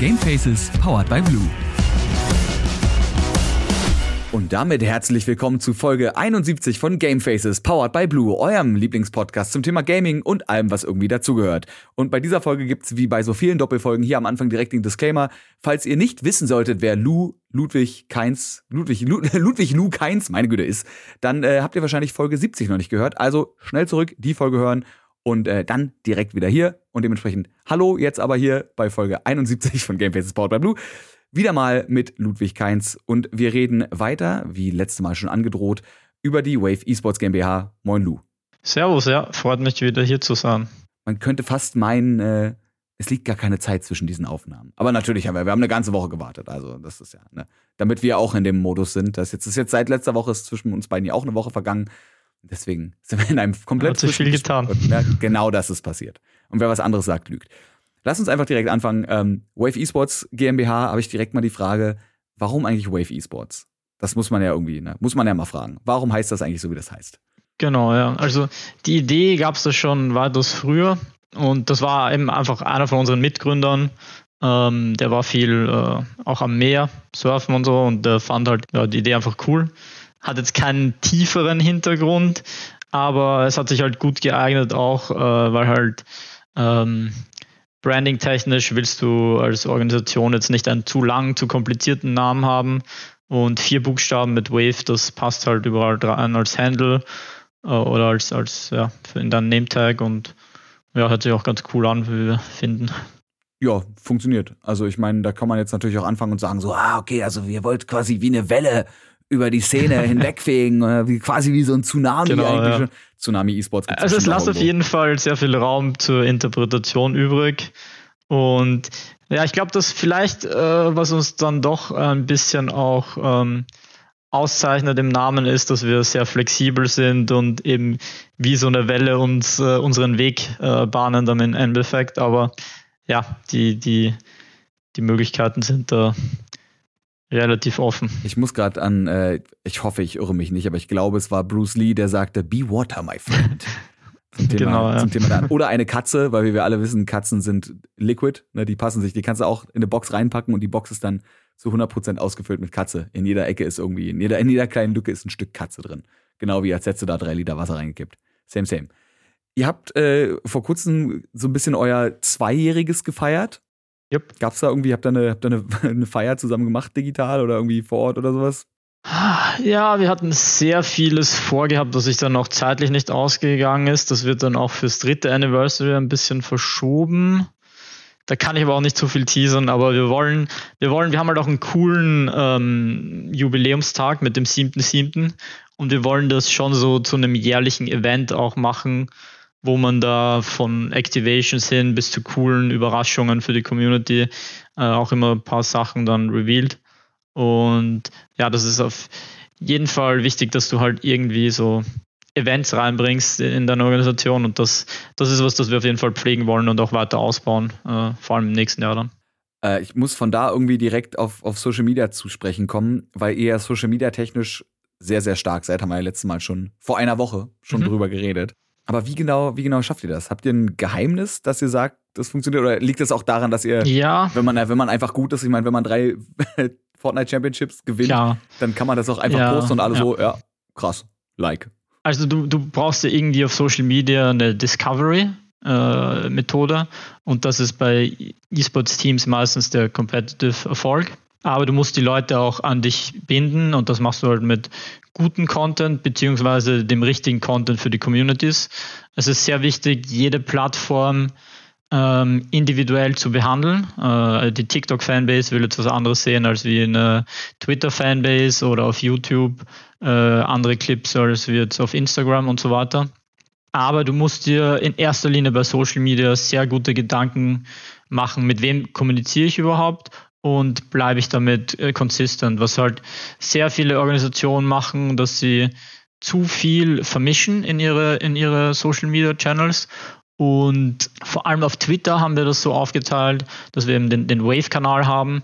Gamefaces powered by Blue. Und damit herzlich willkommen zu Folge 71 von Gamefaces, powered by Blue, eurem Lieblingspodcast zum Thema Gaming und allem, was irgendwie dazugehört. Und bei dieser Folge gibt's wie bei so vielen Doppelfolgen hier am Anfang direkt den Disclaimer. Falls ihr nicht wissen solltet, wer Lou Ludwig Keins, Ludwig, Lud, Ludwig Lou Keins, meine Güte, ist, dann äh, habt ihr wahrscheinlich Folge 70 noch nicht gehört. Also schnell zurück, die Folge hören und äh, dann direkt wieder hier. Und dementsprechend hallo jetzt aber hier bei Folge 71 von Gamefaces, powered by Blue. Wieder mal mit Ludwig Keins und wir reden weiter, wie letztes Mal schon angedroht, über die Wave Esports GmbH. Moin Lu. Servus, ja, freut mich wieder hier zu sein. Man könnte fast meinen, äh, es liegt gar keine Zeit zwischen diesen Aufnahmen. Aber natürlich haben wir, wir haben eine ganze Woche gewartet. Also das ist ja, ne, damit wir auch in dem Modus sind. Das jetzt ist jetzt seit letzter Woche ist zwischen uns beiden ja auch eine Woche vergangen. Deswegen sind wir in einem komplett Hat sich viel getan. Genau das ist passiert. Und wer was anderes sagt, lügt. Lass uns einfach direkt anfangen. Ähm, Wave Esports GmbH habe ich direkt mal die Frage, warum eigentlich Wave Esports? Das muss man ja irgendwie, ne? muss man ja mal fragen. Warum heißt das eigentlich so, wie das heißt? Genau, ja. Also die Idee gab es da schon weitaus früher und das war eben einfach einer von unseren Mitgründern. Ähm, der war viel äh, auch am Meer, surfen und so und der fand halt ja, die Idee einfach cool. Hat jetzt keinen tieferen Hintergrund, aber es hat sich halt gut geeignet auch, äh, weil halt ähm, Branding-technisch willst du als Organisation jetzt nicht einen zu langen, zu komplizierten Namen haben. Und vier Buchstaben mit Wave, das passt halt überall rein als Handle äh, oder als, als ja, in deinem Name-Tag und ja, hört sich auch ganz cool an, wie wir finden. Ja, funktioniert. Also ich meine, da kann man jetzt natürlich auch anfangen und sagen so, ah, okay, also ihr wollt quasi wie eine Welle über die Szene hinwegfegen, äh, wie, quasi wie so ein Tsunami Genau, eigentlich ja. schon. Tsunami E-Sports. Also es lässt auf jeden Fall sehr viel Raum zur Interpretation übrig. Und ja, ich glaube, dass vielleicht, äh, was uns dann doch ein bisschen auch ähm, auszeichnet im Namen ist, dass wir sehr flexibel sind und eben wie so eine Welle uns äh, unseren Weg äh, bahnen dann im Endeffekt. Aber ja, die, die, die Möglichkeiten sind da relativ offen. Ich muss gerade an, äh, ich hoffe, ich irre mich nicht, aber ich glaube, es war Bruce Lee, der sagte, Be water, my friend. Zum Thema, Genau, ja. zum Thema da. Oder eine Katze, weil wie wir alle wissen, Katzen sind liquid, ne, die passen sich, die kannst du auch in eine Box reinpacken und die Box ist dann zu 100% ausgefüllt mit Katze. In jeder Ecke ist irgendwie, in jeder, in jeder kleinen Lücke ist ein Stück Katze drin. Genau wie als hättest du da drei Liter Wasser reingekippt. Same, same. Ihr habt äh, vor kurzem so ein bisschen euer Zweijähriges gefeiert. Yep. Gab's da irgendwie, habt ihr eine, habt ihr eine, eine Feier zusammen gemacht, digital oder irgendwie vor Ort oder sowas? Ja, wir hatten sehr vieles vorgehabt, was sich dann auch zeitlich nicht ausgegangen ist. Das wird dann auch fürs dritte Anniversary ein bisschen verschoben. Da kann ich aber auch nicht zu viel teasern, aber wir wollen, wir wollen, wir haben halt auch einen coolen ähm, Jubiläumstag mit dem 7.7. und wir wollen das schon so zu einem jährlichen Event auch machen, wo man da von Activations hin bis zu coolen Überraschungen für die Community äh, auch immer ein paar Sachen dann revealed. Und ja, das ist auf jeden Fall wichtig, dass du halt irgendwie so Events reinbringst in deine Organisation und das, das ist was, das wir auf jeden Fall pflegen wollen und auch weiter ausbauen, äh, vor allem im nächsten Jahr dann. Äh, ich muss von da irgendwie direkt auf, auf Social Media zu sprechen kommen, weil ihr ja Social Media technisch sehr, sehr stark seid, haben wir ja letztes Mal schon vor einer Woche schon Mhm. drüber geredet. Aber wie genau, wie genau schafft ihr das? Habt ihr ein Geheimnis, dass ihr sagt, das funktioniert? Oder liegt es auch daran, dass ihr, Ja, wenn man, wenn man einfach gut ist, ich meine, wenn man drei Fortnite Championships gewinnt, klar. dann kann man das auch einfach Ja, posten und alle ja. so, ja, krass, like. Also du, du brauchst ja irgendwie auf Social Media eine Discovery-Methode und das ist bei E-Sports-Teams meistens der Competitive Erfolg. Aber du musst die Leute auch an dich binden und das machst du halt mit guten Content beziehungsweise dem richtigen Content für die Communities. Es ist sehr wichtig, jede Plattform ähm, individuell zu behandeln. Äh, die TikTok-Fanbase will jetzt was anderes sehen als wie eine Twitter-Fanbase oder auf YouTube äh, andere Clips als wie jetzt auf Instagram und so weiter. Aber du musst dir in erster Linie bei Social Media sehr gute Gedanken machen, mit wem kommuniziere ich überhaupt und bleibe ich damit äh, was halt sehr viele Organisationen machen, dass sie zu viel vermischen in ihre, in ihre Social Media Channels. Und vor allem auf Twitter haben wir das so aufgeteilt, dass wir eben den, den Wave-Kanal haben,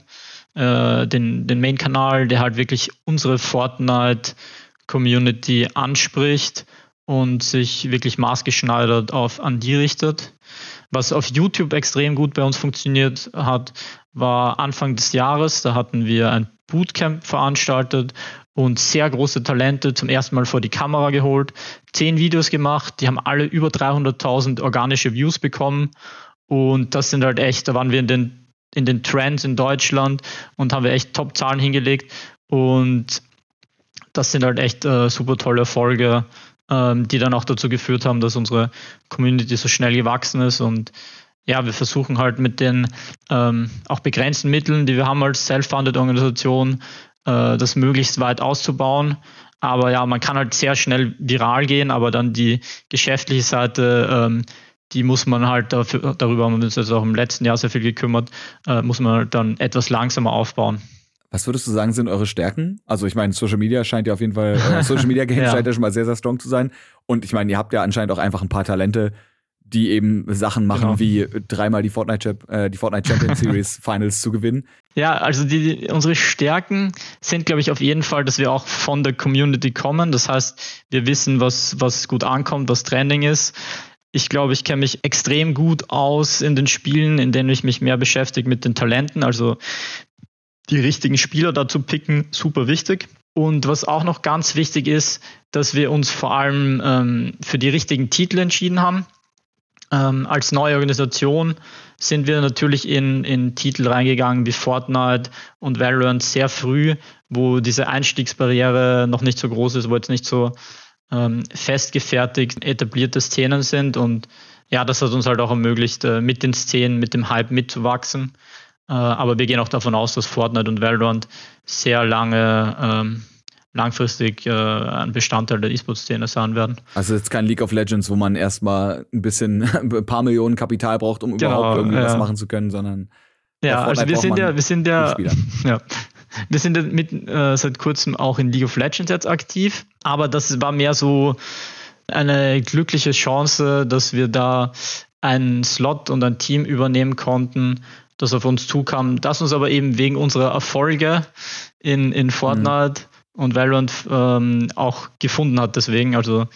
äh, den, den Main-Kanal, der halt wirklich unsere Fortnite-Community anspricht und sich wirklich maßgeschneidert auf an die richtet. Was auf YouTube extrem gut bei uns funktioniert hat, war Anfang des Jahres. Da hatten wir ein Bootcamp veranstaltet und sehr große Talente zum ersten Mal vor die Kamera geholt, zehn Videos gemacht, die haben alle über 300.000 organische Views bekommen. Und das sind halt echt, da waren wir in den, in den Trends in Deutschland und haben wir echt Top-Zahlen hingelegt. Und das sind halt echt äh, super tolle Erfolge, ähm, die dann auch dazu geführt haben, dass unsere Community so schnell gewachsen ist und ja, wir versuchen halt mit den ähm, auch begrenzten Mitteln, die wir haben als self-funded Organisation, äh, das möglichst weit auszubauen. Aber ja, man kann halt sehr schnell viral gehen, aber dann die geschäftliche Seite, ähm, die muss man halt dafür, darüber haben wir uns jetzt auch im letzten Jahr sehr viel gekümmert, äh, muss man halt dann etwas langsamer aufbauen. Was würdest du sagen, sind eure Stärken? Also ich meine, Social Media scheint ja auf jeden Fall, äh, Social Media Games ja. scheint ja schon mal sehr, sehr strong zu sein. Und ich meine, ihr habt ja anscheinend auch einfach ein paar Talente, die eben Sachen machen genau. wie dreimal die Fortnite, äh, die Fortnite Champion Series Finals zu gewinnen. Ja, also die, unsere Stärken sind, glaube ich, auf jeden Fall, dass wir auch von der Community kommen. Das heißt, wir wissen, was, was gut ankommt, was Trending ist. Ich glaube, ich kenne mich extrem gut aus in den Spielen, in denen ich mich mehr beschäftige mit den Talenten. Also die richtigen Spieler dazu picken, super wichtig. Und was auch noch ganz wichtig ist, dass wir uns vor allem ähm, für die richtigen Titel entschieden haben. Ähm, als neue Organisation sind wir natürlich in, in Titel reingegangen wie Fortnite und Valorant sehr früh, wo diese Einstiegsbarriere noch nicht so groß ist, wo jetzt nicht so ähm, festgefertigt etablierte Szenen sind. Und ja, das hat uns halt auch ermöglicht, äh, mit den Szenen, mit dem Hype mitzuwachsen. Äh, aber wir gehen auch davon aus, dass Fortnite und Valorant sehr lange ähm, langfristig äh, ein Bestandteil der E-Sport-Szene sein werden. Also jetzt kein League of Legends, wo man erstmal ein bisschen ein paar Millionen Kapital braucht, um genau, überhaupt irgendwie ja. machen zu können, sondern ja, also wir sind ja, wir sind ja, ja, wir sind mit äh, seit kurzem auch in League of Legends jetzt aktiv, aber das war mehr so eine glückliche Chance, dass wir da einen Slot und ein Team übernehmen konnten, das auf uns zukam, das uns aber eben wegen unserer Erfolge in, in Fortnite mhm und Valorant ähm, auch gefunden hat. Deswegen, also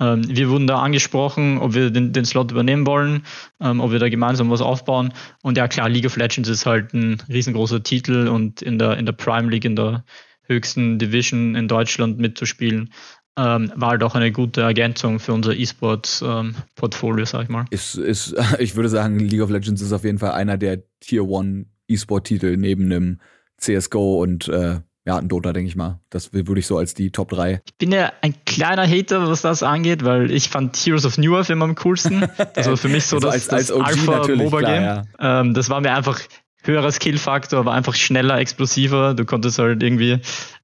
ähm, wir wurden da angesprochen, ob wir den, den Slot übernehmen wollen, ähm, ob wir da gemeinsam was aufbauen. Und ja klar, League of Legends ist halt ein riesengroßer Titel und in der, in der Prime League, in der höchsten Division in Deutschland mitzuspielen, ähm, war halt auch eine gute Ergänzung für unser E-Sport-Portfolio, ähm, sag ich mal. Ist, ist, ich würde sagen, League of Legends ist auf jeden Fall einer der Tier One E-Sport-Titel neben einem CSGO und äh, ja, ein Dota, denke ich mal. Das würde ich so als die Top 3. Ich bin ja ein kleiner Hater, was das angeht, weil ich fand Heroes of New Earth immer am coolsten. Das war für mich so also das, als, das Alpha-MOBA-Game. Ja. Ähm, das war mir einfach höherer Skill-Faktor, war einfach schneller, explosiver. Du konntest halt irgendwie,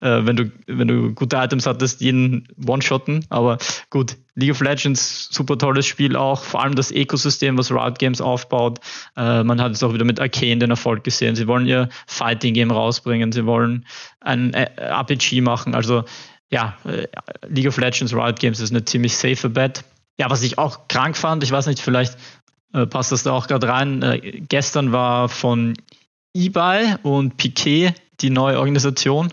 äh, wenn du wenn du gute Items hattest, jeden One-Shotten. Aber gut, League of Legends, super tolles Spiel auch. Vor allem das Ökosystem, was Riot Games aufbaut. Äh, man hat es auch wieder mit Arcane den Erfolg gesehen. Sie wollen ihr Fighting-Game rausbringen. Sie wollen ein äh, RPG machen. Also ja, äh, League of Legends, Riot Games ist eine ziemlich safe Bet. Ja, was ich auch krank fand, ich weiß nicht, vielleicht äh, passt das da auch gerade rein. Äh, gestern war von eBay und Piquet die neue Organisation.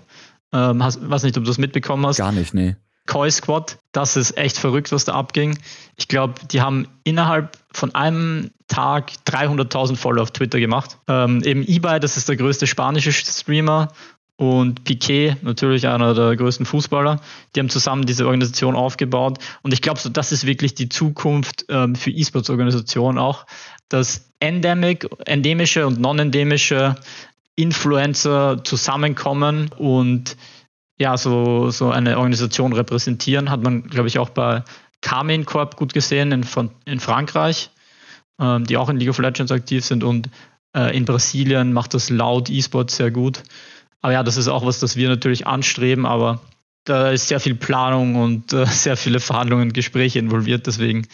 Ähm, hast, weiß nicht, ob du das mitbekommen hast. Gar nicht, nee. Koi Squad, das ist echt verrückt, was da abging. Ich glaube, die haben innerhalb von einem Tag 300.000 Follower auf Twitter gemacht. Ähm, eben eBay, das ist der größte spanische Streamer und Piquet, natürlich einer der größten Fußballer, die haben zusammen diese Organisation aufgebaut. Und ich glaube, so, das ist wirklich die Zukunft ähm, für E-Sports-Organisationen auch, dass endemic, endemische und non-endemische Influencer zusammenkommen und ja, so, so eine Organisation repräsentieren. Hat man, glaube ich, auch bei Carmen Corp gut gesehen in, in Frankreich, ähm, die auch in League of Legends aktiv sind und äh, in Brasilien macht das Loud E-Sports sehr gut. Aber ja, das ist auch was, das wir natürlich anstreben, aber da ist sehr viel Planung und äh, sehr viele Verhandlungen, Gespräche involviert, deswegen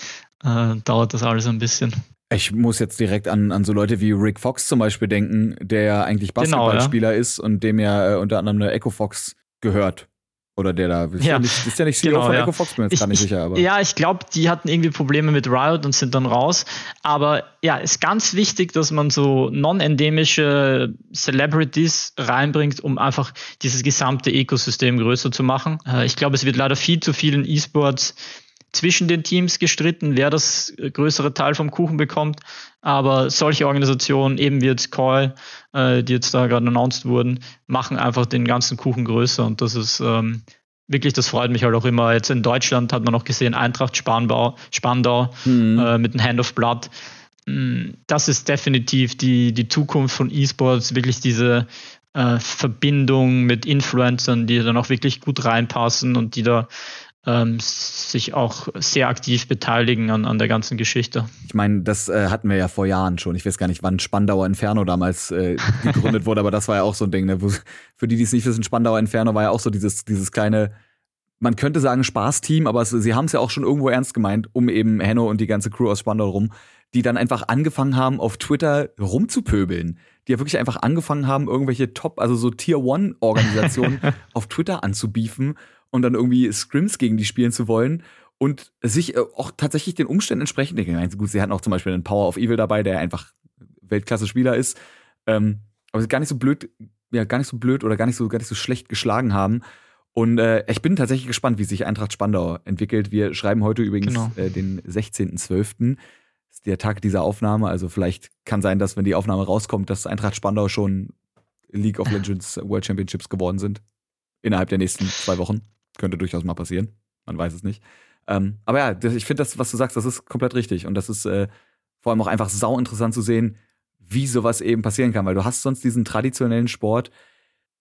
äh, dauert das alles ein bisschen. Ich muss jetzt direkt an, an so Leute wie Rick Fox zum Beispiel denken, der ja eigentlich Basketballspieler genau, ja. ist und dem ja äh, unter anderem eine Echo Fox gehört. Oder der da. Ist ja, ja nicht, ist ja nicht CEO genau, von ja. Echo Fox, bin jetzt ich, gar nicht sicher. Aber. Ja, ich glaube, die hatten irgendwie Probleme mit Riot und sind dann raus. Aber ja, ist ganz wichtig, dass man so non-endemische Celebrities reinbringt, um einfach dieses gesamte Ökosystem größer zu machen. Äh, ich glaube, es wird leider viel zu vielen E-Sports zwischen den Teams gestritten, wer das größere Teil vom Kuchen bekommt. Aber solche Organisationen, eben wie jetzt Call, äh, die jetzt da gerade announced wurden, machen einfach den ganzen Kuchen größer. Und das ist ähm, wirklich, das freut mich halt auch immer. Jetzt in Deutschland hat man noch gesehen, Eintracht Spandau, Spandau mhm. äh, mit dem Hand of Blood. Mm, das ist definitiv die, die Zukunft von E-Sports, wirklich diese äh, Verbindung mit Influencern, die dann auch wirklich gut reinpassen und die da ähm, sich auch sehr aktiv beteiligen an, an der ganzen Geschichte. Ich meine, das äh, hatten wir ja vor Jahren schon. Ich weiß gar nicht, wann Spandauer Inferno damals äh, gegründet wurde, aber das war ja auch so ein Ding. Ne? Für die, die es nicht wissen, Spandauer Inferno war ja auch so dieses, dieses kleine, man könnte sagen Spaßteam, aber es, sie haben es ja auch schon irgendwo ernst gemeint, um eben Henno und die ganze Crew aus Spandau rum, die dann einfach angefangen haben, auf Twitter rumzupöbeln. Die ja wirklich einfach angefangen haben, irgendwelche Top, also so Tier-One-Organisationen auf Twitter anzubiefen und dann irgendwie Scrims gegen die spielen zu wollen und sich äh, auch tatsächlich den Umständen entsprechend. Gut, sie hatten auch zum Beispiel einen Power of Evil dabei, der einfach Weltklasse-Spieler ist. Ähm, aber sie gar nicht so blöd, ja, gar nicht so blöd oder gar nicht so, gar nicht so schlecht geschlagen haben. Und äh, ich bin tatsächlich gespannt, wie sich Eintracht Spandau entwickelt. Wir schreiben heute übrigens genau. äh, den 16.12. ist der Tag dieser Aufnahme. Also vielleicht kann sein, dass wenn die Aufnahme rauskommt, dass Eintracht Spandau schon League of Legends World Championships geworden sind. Innerhalb der nächsten zwei Wochen. Könnte durchaus mal passieren. Man weiß es nicht. Ähm, aber ja, ich finde das, was du sagst, das ist komplett richtig. Und das ist äh, vor allem auch einfach sau interessant zu sehen, wie sowas eben passieren kann. Weil du hast sonst diesen traditionellen Sport,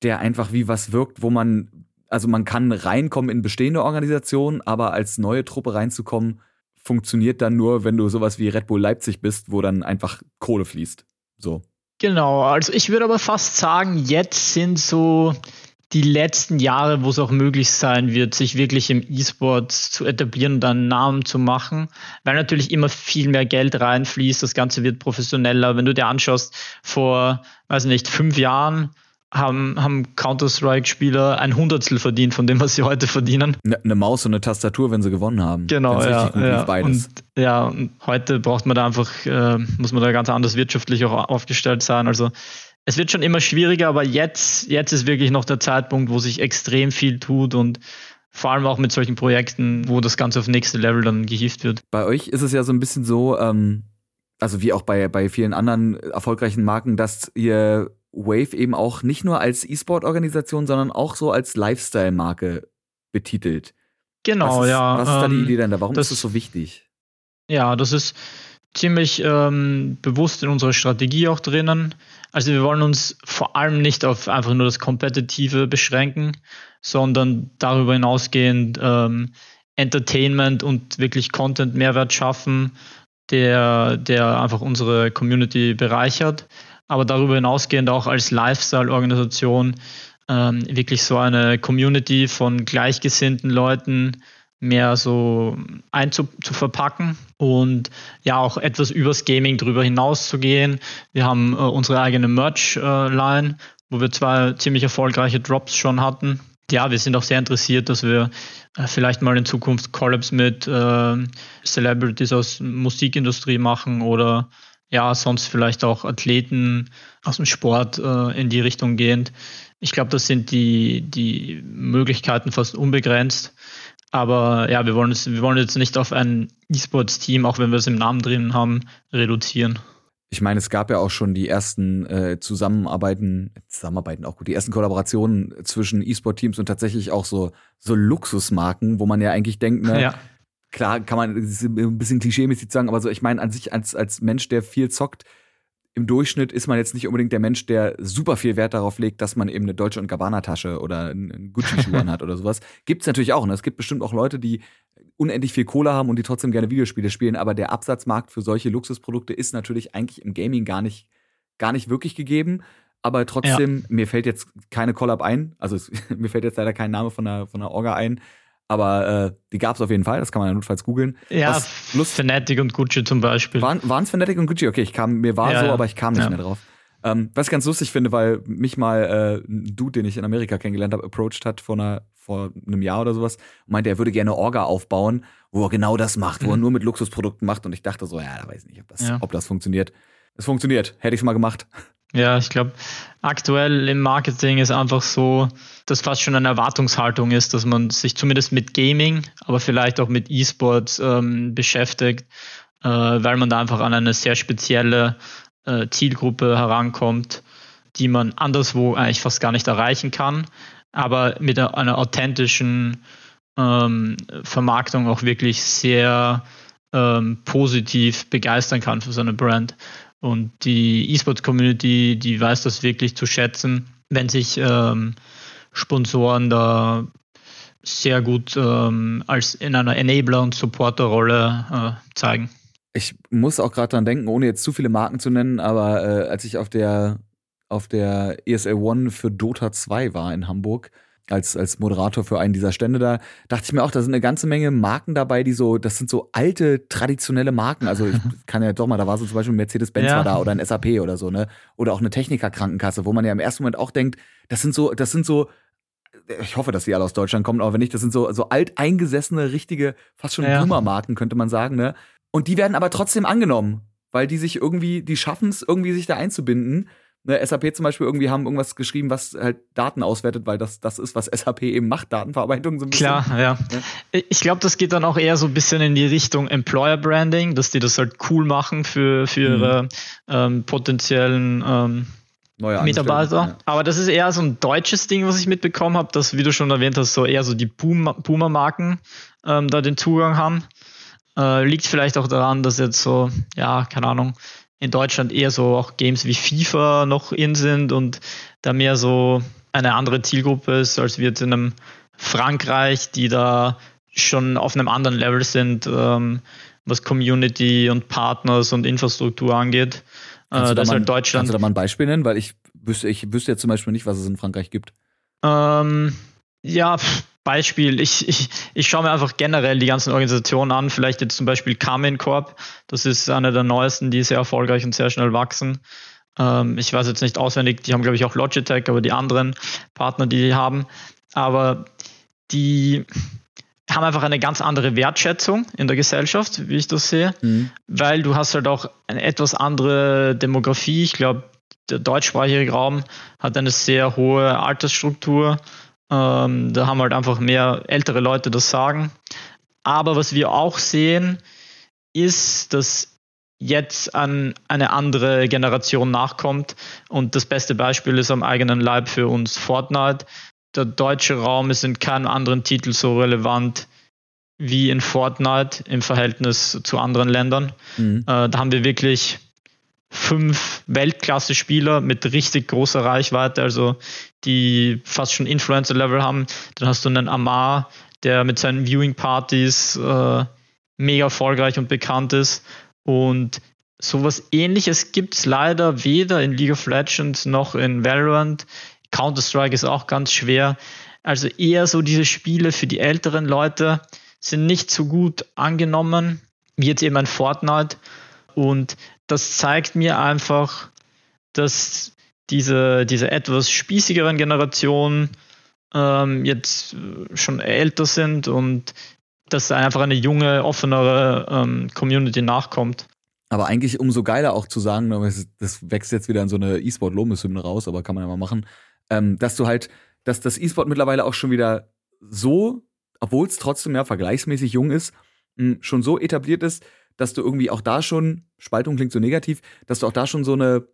der einfach wie was wirkt, wo man, also man kann reinkommen in bestehende Organisationen, aber als neue Truppe reinzukommen, funktioniert dann nur, wenn du sowas wie Red Bull Leipzig bist, wo dann einfach Kohle fließt. So. Genau, also ich würde aber fast sagen, jetzt sind so die letzten Jahre, wo es auch möglich sein wird, sich wirklich im E-Sport zu etablieren und einen Namen zu machen, weil natürlich immer viel mehr Geld reinfließt, das Ganze wird professioneller. Wenn du dir anschaust, vor, weiß nicht, fünf Jahren haben, haben Counter-Strike-Spieler ein Hundertstel verdient von dem, was sie heute verdienen. Eine ne Maus und eine Tastatur, wenn sie gewonnen haben. Genau, ja. Gut, ja. Beides. Und, ja, und heute braucht man da einfach, äh, muss man da ganz anders wirtschaftlich auch aufgestellt sein. Also es wird schon immer schwieriger, aber jetzt, jetzt ist wirklich noch der Zeitpunkt, wo sich extrem viel tut und vor allem auch mit solchen Projekten, wo das Ganze auf nächste Level dann gehievt wird. Bei euch ist es ja so ein bisschen so, ähm, also wie auch bei, bei vielen anderen erfolgreichen Marken, dass ihr Wave eben auch nicht nur als E-Sport-Organisation, sondern auch so als Lifestyle-Marke betitelt. Genau, was ist, ja. Was ist da die ähm, Idee denn da? Warum das, ist das so wichtig? Ja, das ist ziemlich ähm, bewusst in unserer Strategie auch drinnen. Also wir wollen uns vor allem nicht auf einfach nur das Kompetitive beschränken, sondern darüber hinausgehend ähm, Entertainment und wirklich Content-Mehrwert schaffen, der, der einfach unsere Community bereichert. Aber darüber hinausgehend auch als Lifestyle-Organisation ähm, wirklich so eine Community von gleichgesinnten Leuten mehr so einzuverpacken und ja auch etwas übers Gaming drüber hinaus zu gehen. Wir haben äh, unsere eigene Merch-Line, wo wir zwei ziemlich erfolgreiche Drops schon hatten. Ja, wir sind auch sehr interessiert, dass wir äh, vielleicht mal in Zukunft Collabs mit äh, Celebrities aus Musikindustrie machen oder ja, sonst vielleicht auch Athleten aus dem Sport äh, in die Richtung gehend. Ich glaube, das sind die, die Möglichkeiten fast unbegrenzt. Aber ja, wir wollen, es, wir wollen jetzt nicht auf ein E-Sports-Team, auch wenn wir es im Namen drin haben, reduzieren. Ich meine, es gab ja auch schon die ersten äh, Zusammenarbeiten, Zusammenarbeiten auch gut, die ersten Kollaborationen zwischen E-Sport-Teams und tatsächlich auch so, so Luxusmarken, wo man ja eigentlich denkt, ne, ja. klar kann man ein bisschen klischee-mäßig sagen, aber so, ich meine, an sich als, als Mensch, der viel zockt, im Durchschnitt ist man jetzt nicht unbedingt der Mensch, der super viel Wert darauf legt, dass man eben eine Deutsche und Gabbana Tasche oder einen Gucci Schuh hat oder sowas. Gibt's natürlich auch. Ne? Es gibt bestimmt auch Leute, die unendlich viel Kohle haben und die trotzdem gerne Videospiele spielen. Aber der Absatzmarkt für solche Luxusprodukte ist natürlich eigentlich im Gaming gar nicht, gar nicht wirklich gegeben. Aber trotzdem, ja. mir fällt jetzt keine Collab ein. Also es, mir fällt jetzt leider kein Name von der, von der Orga ein, aber äh, die gab es auf jeden Fall, das kann man ja notfalls googeln. Ja, Was Lust Fnatic und Gucci zum Beispiel. Waren es Fnatic und Gucci? Okay, ich kam, mir war ja, so, aber ich kam nicht ja. mehr drauf. Ähm, was ich ganz lustig finde, weil mich mal äh, ein Dude, den ich in Amerika kennengelernt habe, approached hat vor, einer, vor einem Jahr oder sowas und meinte, er würde gerne Orga aufbauen, wo er genau das macht, wo er mhm. nur mit Luxusprodukten macht. Und ich dachte so, ja, da weiß ich nicht, ob das, ob das funktioniert. Es funktioniert. Hätte ich es mal gemacht. Ja, ich glaube, aktuell im Marketing ist einfach so, dass fast schon eine Erwartungshaltung ist, dass man sich zumindest mit Gaming, aber vielleicht auch mit E-Sports ähm, beschäftigt, äh, weil man da einfach an eine sehr spezielle äh, Zielgruppe herankommt, die man anderswo eigentlich fast gar nicht erreichen kann, aber mit einer authentischen ähm, Vermarktung auch wirklich sehr ähm, positiv begeistern kann für so eine Brand. Und die E-Sports-Community, die weiß das wirklich zu schätzen, wenn sich ähm, Sponsoren da sehr gut ähm, als in einer Enabler- und Supporter-Rolle äh, zeigen. Ich muss auch gerade dran denken, ohne jetzt zu viele Marken zu nennen, aber äh, als ich auf der auf der ESL One für Dota 2 war in Hamburg, als, als Moderator für einen dieser Stände da, dachte ich mir auch, da sind eine ganze Menge Marken dabei, die so, das sind so alte, traditionelle Marken. Also ich kann ja doch mal, da war so zum Beispiel Mercedes-Benz ja. war da oder ein SAP oder so, ne? Oder auch eine Techniker-Krankenkasse, wo man ja im ersten Moment auch denkt, das sind so, das sind so, ich hoffe, dass die alle aus Deutschland kommen, aber wenn nicht, das sind so, so alteingesessene, richtige, fast schon ja. Boomer-Marken, könnte man sagen, ne? Und die werden aber trotzdem angenommen, weil die sich irgendwie, die schaffen es irgendwie, sich da einzubinden ne, SAP zum Beispiel irgendwie haben irgendwas geschrieben, was halt Daten auswertet, weil das das ist, was SAP eben macht, Datenverarbeitung so ein bisschen. Klar, ja. ja. Ich glaube, das geht dann auch eher so ein bisschen in die Richtung Employer Branding, dass die das halt cool machen für, für mhm. ihre ähm, potenziellen ähm, Mitarbeiter. Ja. Aber das ist eher so ein deutsches Ding, was ich mitbekommen habe, dass, wie du schon erwähnt hast, so eher so die Boomer-Marken ähm, da den Zugang haben. Äh, liegt vielleicht auch daran, dass jetzt so, ja, keine Ahnung, in Deutschland eher so auch Games wie FIFA noch in sind und da mehr so eine andere Zielgruppe ist, als wir jetzt in einem Frankreich, die da schon auf einem anderen Level sind, ähm, was Community und Partners und Infrastruktur angeht. Kannst, äh, du, da halt Deutschland, kannst du da mal ein Beispiel nennen? Weil ich wüsste, ich wüsste jetzt zum Beispiel nicht, was es in Frankreich gibt. Ähm, ja, Beispiel, ich, ich, ich schaue mir einfach generell die ganzen Organisationen an, vielleicht jetzt zum Beispiel Carmen Corp, das ist eine der neuesten, die sehr erfolgreich und sehr schnell wachsen. Ähm, ich weiß jetzt nicht auswendig, die haben glaube ich auch Logitech, aber die anderen Partner, die die haben, aber die haben einfach eine ganz andere Wertschätzung in der Gesellschaft, wie ich das sehe, mhm. weil du hast halt auch eine etwas andere Demografie. Ich glaube, der deutschsprachige Raum hat eine sehr hohe Altersstruktur ähm, da haben halt einfach mehr ältere Leute das Sagen. Aber was wir auch sehen, ist, dass jetzt an eine andere Generation nachkommt. Und das beste Beispiel ist am eigenen Leib für uns Fortnite. Der deutsche Raum ist in keinem anderen Titel so relevant wie in Fortnite im Verhältnis zu anderen Ländern. Mhm. Äh, da haben wir wirklich fünf Weltklasse-Spieler mit richtig großer Reichweite, also die fast schon Influencer-Level haben. Dann hast du einen Amar, der mit seinen Viewing-Partys äh, mega erfolgreich und bekannt ist. Und sowas ähnliches gibt es leider weder in League of Legends noch in Valorant. Counter-Strike ist auch ganz schwer. Also eher so diese Spiele für die älteren Leute sind nicht so gut angenommen wie jetzt eben ein Fortnite. Und das zeigt mir einfach, dass diese, diese etwas spießigeren Generationen ähm, jetzt schon älter sind und dass einfach eine junge, offenere ähm, Community nachkommt. Aber eigentlich umso geiler auch zu sagen, das wächst jetzt wieder in so eine E-Sport-Lomus-Hymne raus, aber kann man ja mal machen, ähm, dass du halt, dass das E-Sport mittlerweile auch schon wieder so, obwohl es trotzdem ja vergleichsmäßig jung ist, schon so etabliert ist, dass du irgendwie auch da schon, Spaltung klingt so negativ, dass du auch da schon so eine,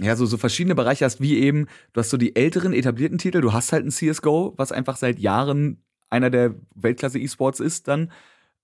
ja, so, so verschiedene Bereiche hast, wie eben, du hast so die älteren etablierten Titel, du hast halt ein CSGO, was einfach seit Jahren einer der Weltklasse-E-Sports ist dann.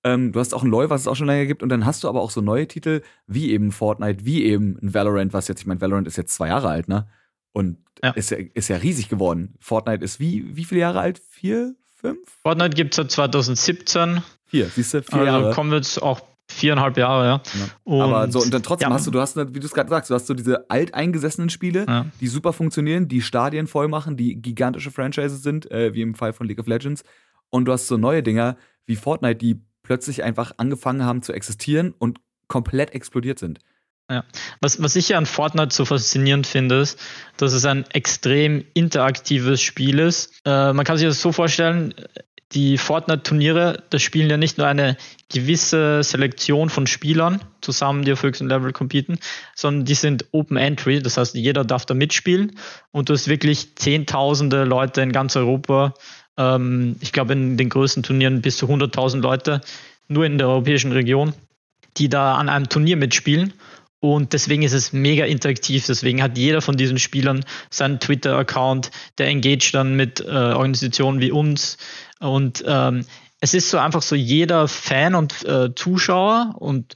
Ähm, du hast auch ein LoL, was es auch schon länger gibt, und dann hast du aber auch so neue Titel, wie eben Fortnite, wie eben ein Valorant, was jetzt, ich meine, Valorant ist jetzt zwei Jahre alt, ne? Und ja. Ist, ja, ist ja riesig geworden. Fortnite ist wie, wie viele Jahre alt? Vier? Fünf? Fortnite gibt es seit 2017. Vier, siehst du, vier also Jahre. kommen wir jetzt auch Viereinhalb Jahre, ja. ja. Und, Aber so, und dann trotzdem ja. hast du, du hast, wie du es gerade sagst, du hast so diese alteingesessenen Spiele, ja. die super funktionieren, die Stadien voll machen, die gigantische Franchises sind, äh, wie im Fall von League of Legends. Und du hast so neue Dinger wie Fortnite, die plötzlich einfach angefangen haben zu existieren und komplett explodiert sind. Ja. Was, was ich ja an Fortnite so faszinierend finde, ist, dass es ein extrem interaktives Spiel ist. Äh, man kann sich das so vorstellen, die Fortnite-Turniere, da spielen ja nicht nur eine gewisse Selektion von Spielern zusammen, die auf höchstem Level competen, sondern die sind Open Entry, das heißt, jeder darf da mitspielen und du hast wirklich zehntausende Leute in ganz Europa. Ähm, ich glaube, in den größten Turnieren bis zu 100.000 Leute, nur in der europäischen Region, die da an einem Turnier mitspielen. Und deswegen ist es mega interaktiv. Deswegen hat jeder von diesen Spielern seinen Twitter-Account, der engage dann mit äh, Organisationen wie uns. Und ähm, es ist so einfach so jeder Fan und äh, Zuschauer und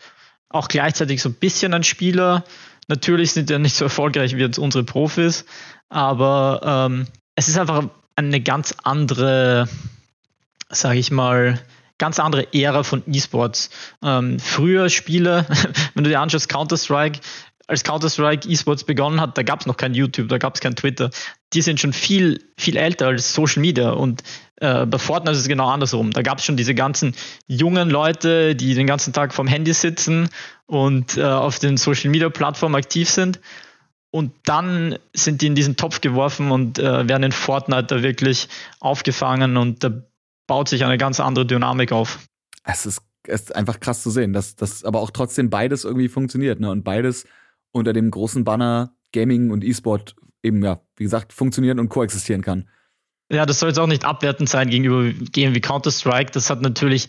auch gleichzeitig so ein bisschen ein Spieler. Natürlich sind ja nicht so erfolgreich wie jetzt unsere Profis, aber ähm, es ist einfach eine ganz andere, sage ich mal, ganz andere Ära von E-Sports. Ähm, früher Spiele, wenn du dir anschaust, Counter-Strike, als Counter-Strike E-Sports begonnen hat, da gab es noch kein YouTube, da gab es kein Twitter. Die sind schon viel, viel älter als Social Media. Und äh, bei Fortnite ist es genau andersrum. Da gab es schon diese ganzen jungen Leute, die den ganzen Tag vom Handy sitzen und äh, auf den Social Media Plattformen aktiv sind. Und dann sind die in diesen Topf geworfen und äh, werden in Fortnite da wirklich aufgefangen und da baut sich eine ganz andere Dynamik auf. Es ist, es ist einfach krass zu sehen, dass das aber auch trotzdem beides irgendwie funktioniert, ne? Und beides unter dem großen Banner Gaming und E-Sport eben, ja, wie gesagt, funktionieren und koexistieren kann. Ja, das soll jetzt auch nicht abwertend sein gegenüber Game wie Counter-Strike. Das hat natürlich,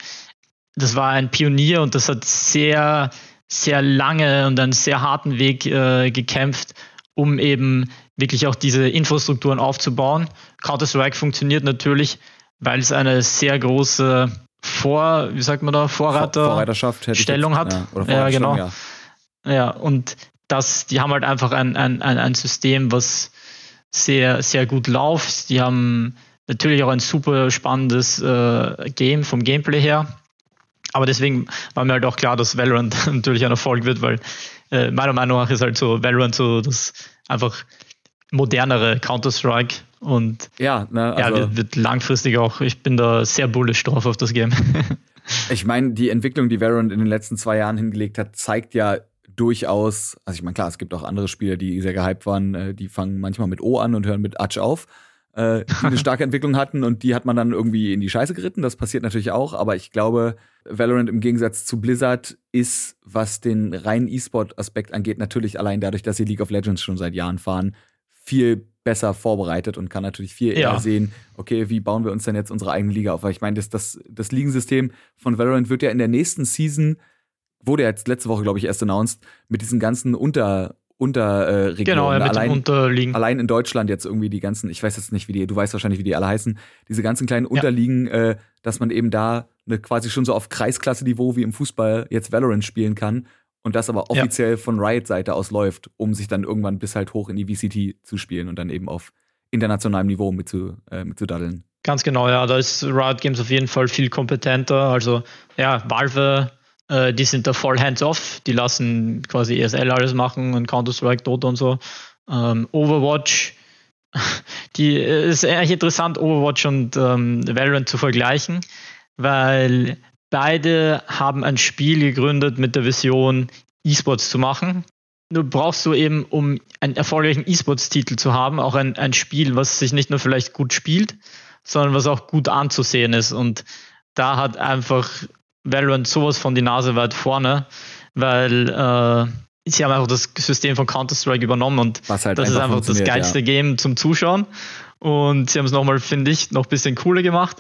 das war ein Pionier und das hat sehr, sehr lange und einen sehr harten Weg äh, gekämpft, um eben wirklich auch diese Infrastrukturen aufzubauen. Counter-Strike funktioniert natürlich weil es eine sehr große Vor, wie sagt man da, Vorreiter Vorreiterschaft Stellung hat. Ja, oder ja genau. Ja. ja, und das, die haben halt einfach ein, ein, ein, ein System, was sehr, sehr gut läuft. Die haben natürlich auch ein super spannendes äh, Game vom Gameplay her. Aber deswegen war mir halt auch klar, dass Valorant natürlich ein Erfolg wird, weil äh, meiner Meinung nach ist halt so Valorant so das einfach modernere Counter-Strike und ja, ne, also ja, wird, wird langfristig auch, ich bin da sehr bullish drauf auf das Game. ich meine, die Entwicklung, die Valorant in den letzten zwei Jahren hingelegt hat, zeigt ja durchaus, also ich meine, klar, es gibt auch andere Spieler, die sehr gehypt waren, äh, die fangen manchmal mit O an und hören mit Atsch auf, äh, die eine starke Entwicklung hatten und die hat man dann irgendwie in die Scheiße geritten. Das passiert natürlich auch, aber ich glaube, Valorant im Gegensatz zu Blizzard ist, was den reinen E-Sport-Aspekt angeht, natürlich allein dadurch, dass sie League of Legends schon seit Jahren fahren, viel besser vorbereitet und kann natürlich viel eher ja. sehen, okay, wie bauen wir uns denn jetzt unsere eigene Liga auf? Weil ich meine, das, das, das Ligensystem von Valorant wird ja in der nächsten Season, wurde jetzt letzte Woche, glaube ich, erst announced, mit diesen ganzen Unter, Unterregionen. Äh, genau, ja, mit allein, Unterliegen. allein in Deutschland jetzt irgendwie die ganzen, ich weiß jetzt nicht, wie die, du weißt wahrscheinlich, wie die alle heißen, diese ganzen kleinen Unterliegen, ja. äh, dass man eben da eine, quasi schon so auf Kreisklasse-Niveau wie im Fußball jetzt Valorant spielen kann und das aber offiziell ja. von Riot-Seite aus läuft, um sich dann irgendwann bis halt hoch in die VCT zu spielen und dann eben auf internationalem Niveau mitzu, äh, mitzudaddeln. Ganz genau, ja, da ist Riot Games auf jeden Fall viel kompetenter. Also ja, Valve, äh, die sind da voll hands-off, die lassen quasi ESL alles machen und Counter-Strike, Dota und so. Ähm, Overwatch, die äh, ist eigentlich interessant, Overwatch und ähm, Valorant zu vergleichen, weil Beide haben ein Spiel gegründet mit der Vision, E-Sports zu machen. Nur brauchst du eben, um einen erfolgreichen E-Sports-Titel zu haben, auch ein, ein Spiel, was sich nicht nur vielleicht gut spielt, sondern was auch gut anzusehen ist. Und da hat einfach Valorant sowas von die Nase weit vorne, weil äh, sie haben einfach das System von Counter-Strike übernommen und halt das ist einfach das geilste ja. Game zum Zuschauen. Und sie haben es nochmal, finde ich, noch ein bisschen cooler gemacht.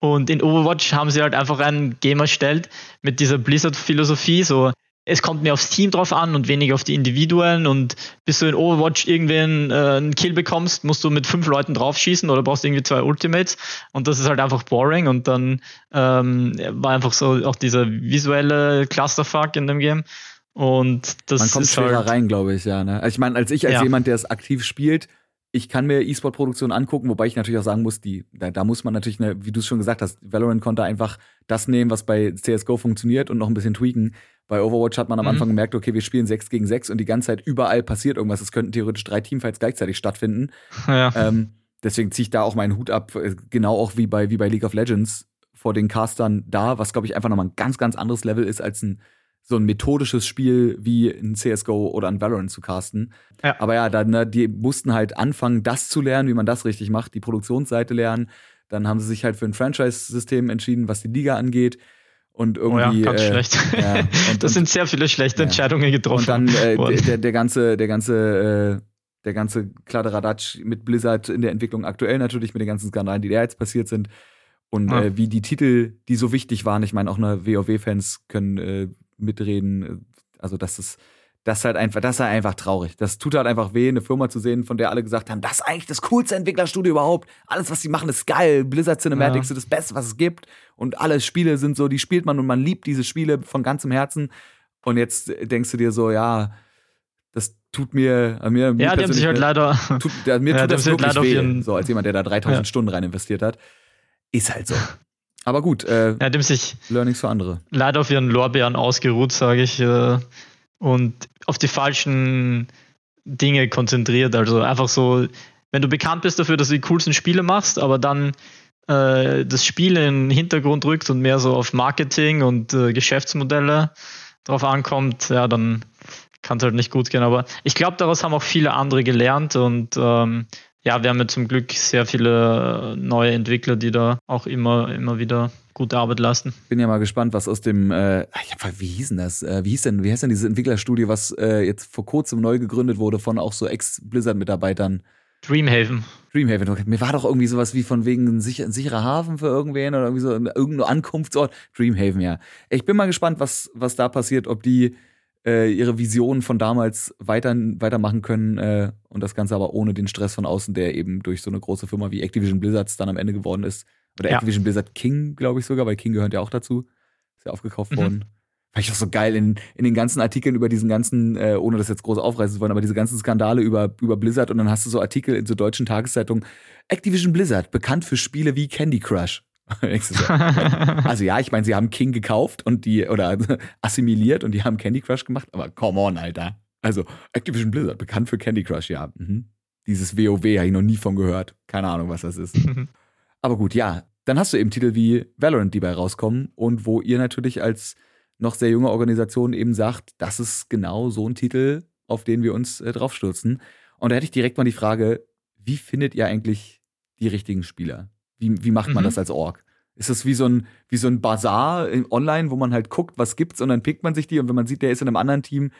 Und in Overwatch haben sie halt einfach ein Game erstellt mit dieser Blizzard-Philosophie, so es kommt mehr aufs Team drauf an und weniger auf die Individuen. Und bis du in Overwatch irgendwen äh, einen Kill bekommst, musst du mit fünf Leuten draufschießen oder brauchst irgendwie zwei Ultimates. Und das ist halt einfach boring. Und dann ähm, war einfach so auch dieser visuelle Clusterfuck in dem Game. Und das Man kommt ist schwerer halt, rein, glaube ich, ja. Ne? Also ich meine, als ich als ja. jemand, der es aktiv spielt, ich kann mir E-Sport-Produktionen angucken, wobei ich natürlich auch sagen muss, die, da, da muss man natürlich, eine, wie du es schon gesagt hast, Valorant konnte einfach das nehmen, was bei CSGO funktioniert und noch ein bisschen tweaken. Bei Overwatch hat man am mhm. Anfang gemerkt, okay, wir spielen 6 gegen 6 und die ganze Zeit überall passiert irgendwas. Es könnten theoretisch drei Teamfights gleichzeitig stattfinden. Ja. Ähm, deswegen ziehe ich da auch meinen Hut ab, äh, genau auch wie bei, wie bei League of Legends vor den Castern da, was glaube ich einfach nochmal ein ganz, ganz anderes Level ist als ein so ein methodisches Spiel wie ein CSGO oder ein Valorant zu casten. Ja. Aber ja, dann, ne, die mussten halt anfangen, das zu lernen, wie man das richtig macht, die Produktionsseite lernen, Dann haben sie sich halt für ein Franchise-System entschieden, was die Liga angeht. Und irgendwie. Oh ja, ganz äh, schlecht. Ja, und, das und, sind sehr viele schlechte Ja. Entscheidungen getroffen. und dann äh, der, der ganze, der ganze, äh, der ganze Kladderadatsch mit Blizzard in der Entwicklung aktuell natürlich, mit den ganzen Skandalen, die da jetzt passiert sind. Und Ja. äh, wie die Titel, die so wichtig waren, ich meine, auch eine WoW-Fans können äh, mitreden. Also das ist, das ist halt einfach, das ist halt einfach traurig. Das tut halt einfach weh, eine Firma zu sehen, von der alle gesagt haben, das ist eigentlich das coolste Entwicklerstudio überhaupt. Alles, was sie machen, ist geil. Blizzard Cinematics Ja. ist das Beste, was es gibt. Und alle Spiele sind so, die spielt man und man liebt diese Spiele von ganzem Herzen. Und jetzt denkst du dir so, ja, das tut mir, äh, mir, mir ja, die haben sich halt leider. tut, ja, mir Ja, tut das sich wirklich weh, so als jemand, der da 3000 Ja. Stunden rein investiert hat. Ist halt so. Aber gut, äh, Ja, dem sich Learnings für andere. leider auf ihren Lorbeeren ausgeruht, sage ich, äh, und auf die falschen Dinge konzentriert. Also einfach so, wenn du bekannt bist dafür, dass du die coolsten Spiele machst, aber dann äh, das Spiel in den Hintergrund rückt und mehr so auf Marketing und äh, Geschäftsmodelle drauf ankommt, ja, dann kann es halt nicht gut gehen. Aber ich glaube, daraus haben auch viele andere gelernt und ähm, ja, wir haben ja zum Glück sehr viele äh, neue Entwickler, die da auch immer, immer wieder gute Arbeit leisten. Bin ja mal gespannt, was aus dem, äh, wie hieß denn das? Äh, wie hieß denn, wie heißt denn dieses Entwicklerstudio, was äh, jetzt vor kurzem neu gegründet wurde von auch so Ex-Blizzard-Mitarbeitern? Dreamhaven. Dreamhaven. Mir war doch irgendwie sowas wie von wegen ein, sicher, ein sicherer Hafen für irgendwen oder irgendwie so ein- irgendein Ankunftsort. Dreamhaven, ja. Ich bin mal gespannt, was, was da passiert, ob die äh, ihre Visionen von damals weiter, weitermachen können äh, und das Ganze aber ohne den Stress von außen, der eben durch so eine große Firma wie Activision Blizzards dann am Ende geworden ist. Oder Ja. Activision Blizzard King, glaube ich sogar, weil King gehört ja auch dazu. Ist ja aufgekauft Mhm. worden. Fand ich auch so geil in, in den ganzen Artikeln über diesen ganzen, äh, ohne das jetzt groß aufreißen zu wollen, aber diese ganzen Skandale über, über Blizzard und dann hast du so Artikel in so deutschen Tageszeitungen. Activision Blizzard, bekannt für Spiele wie Candy Crush. Also ja, ich meine, sie haben King gekauft und die, oder assimiliert und die haben Candy Crush gemacht, aber come on, Alter. Also Activision Blizzard, bekannt für Candy Crush, ja. Mhm. Dieses WoW habe ich noch nie von gehört. Keine Ahnung, was das ist. Aber gut, ja. Dann hast du eben Titel wie Valorant, die bei rauskommen und wo ihr natürlich als noch sehr junge Organisation eben sagt, das ist genau so ein Titel, auf den wir uns äh, draufstürzen. Und da hätte ich direkt mal die Frage, wie findet ihr eigentlich die richtigen Spieler? Wie, wie macht man Mhm. das als Org? Ist das wie so ein, wie so ein Bazar online, wo man halt guckt, was gibt's und dann pickt man sich die und wenn man sieht, der ist in einem anderen Team,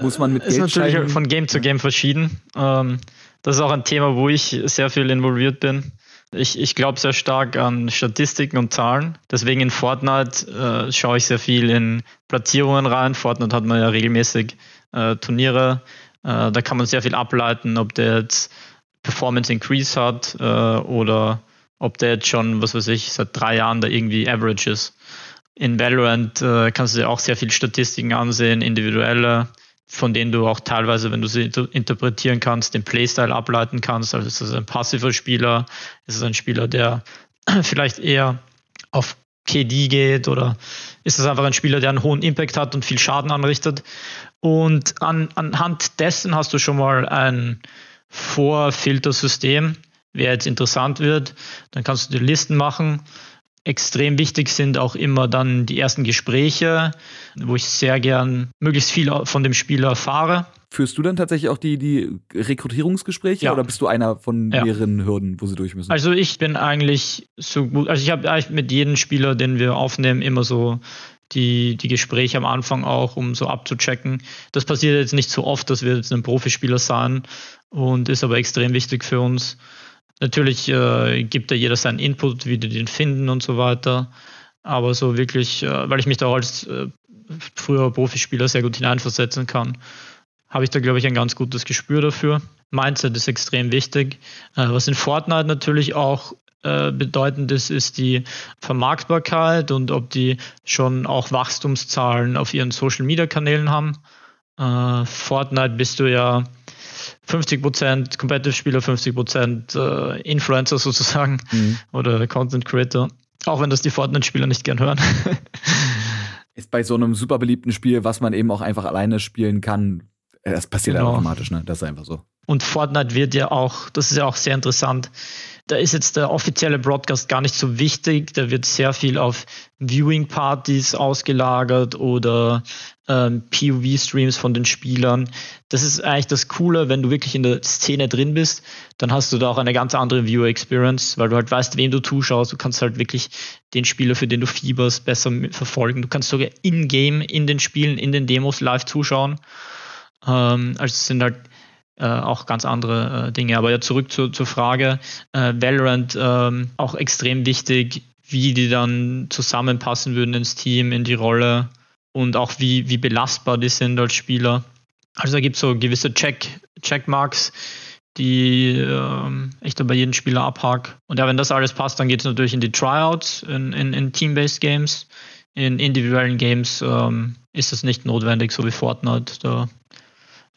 muss man mit ist Geld natürlich scheiden? von Game zu Game verschieden. Ähm, das ist auch ein Thema, wo ich sehr viel involviert bin. Ich, ich glaube sehr stark an Statistiken und Zahlen. Deswegen in Fortnite äh, schaue ich sehr viel in Platzierungen rein. Fortnite hat man ja regelmäßig äh, Turniere. Äh, da kann man sehr viel ableiten, ob der jetzt Performance Increase hat äh, oder ob der jetzt schon, was weiß ich, seit drei Jahren da irgendwie Average ist. In Valorant äh, kannst du dir auch sehr viele Statistiken ansehen, individuelle, von denen du auch teilweise, wenn du sie inter- interpretieren kannst, den Playstyle ableiten kannst. Also ist es ein passiver Spieler, ist es ein Spieler, der vielleicht eher auf KD geht oder ist es einfach ein Spieler, der einen hohen Impact hat und viel Schaden anrichtet. Und an, anhand dessen hast du schon mal ein Vorfiltersystem, wer jetzt interessant wird. Dann kannst du die Listen machen. Extrem wichtig sind auch immer dann die ersten Gespräche, wo ich sehr gern möglichst viel von dem Spieler erfahre. Führst du dann tatsächlich auch die, die Rekrutierungsgespräche Ja. oder bist du einer von Ja. mehreren Hürden, wo sie durch müssen? Also ich bin eigentlich so gut, also ich habe eigentlich mit jedem Spieler, den wir aufnehmen, immer so die, die Gespräche am Anfang auch, um so abzuchecken. Das passiert jetzt nicht so oft, dass wir jetzt ein Profispieler sein und ist aber extrem wichtig für uns. Natürlich äh, gibt da jeder seinen Input, wie die den finden und so weiter. Aber so wirklich, äh, weil ich mich da auch als äh, früherer Profispieler sehr gut hineinversetzen kann, habe ich da, glaube ich, ein ganz gutes Gespür dafür. Mindset ist extrem wichtig. Äh, was in Fortnite natürlich auch äh, bedeutend ist, ist die Vermarktbarkeit und ob die schon auch Wachstumszahlen auf ihren Social-Media-Kanälen haben. Äh, Fortnite bist du ja 50% Competitive-Spieler, 50% äh, Influencer sozusagen Mhm. oder Content Creator. Auch wenn das die Fortnite-Spieler nicht gern hören. Ist bei so einem super beliebten Spiel, was man eben auch einfach alleine spielen kann, äh, das passiert Genau. automatisch, ne? Das ist einfach so. Und Fortnite wird ja auch, das ist ja auch sehr interessant, da ist jetzt der offizielle Broadcast gar nicht so wichtig. Da wird sehr viel auf Viewing-Partys ausgelagert oder ähm, POV-Streams von den Spielern. Das ist eigentlich das Coole, wenn du wirklich in der Szene drin bist, dann hast du da auch eine ganz andere Viewer-Experience, weil du halt weißt, wem du zuschaust. Du kannst halt wirklich den Spieler, für den du fieberst, besser verfolgen. Du kannst sogar in-game, in den Spielen, in den Demos live zuschauen. Ähm, also es sind halt äh, auch ganz andere äh, Dinge. Aber ja, zurück zu, zur Frage. Äh, Valorant ähm, auch extrem wichtig, wie die dann zusammenpassen würden ins Team, in die Rolle und auch wie, wie belastbar die sind als Spieler. Also da gibt es so gewisse Check, Checkmarks, die ähm, ich da bei jedem Spieler abhake. Und ja, wenn das alles passt, dann geht es natürlich in die Tryouts, in, in, in Team-Based Games. In individuellen Games ähm, ist das nicht notwendig, so wie Fortnite. Da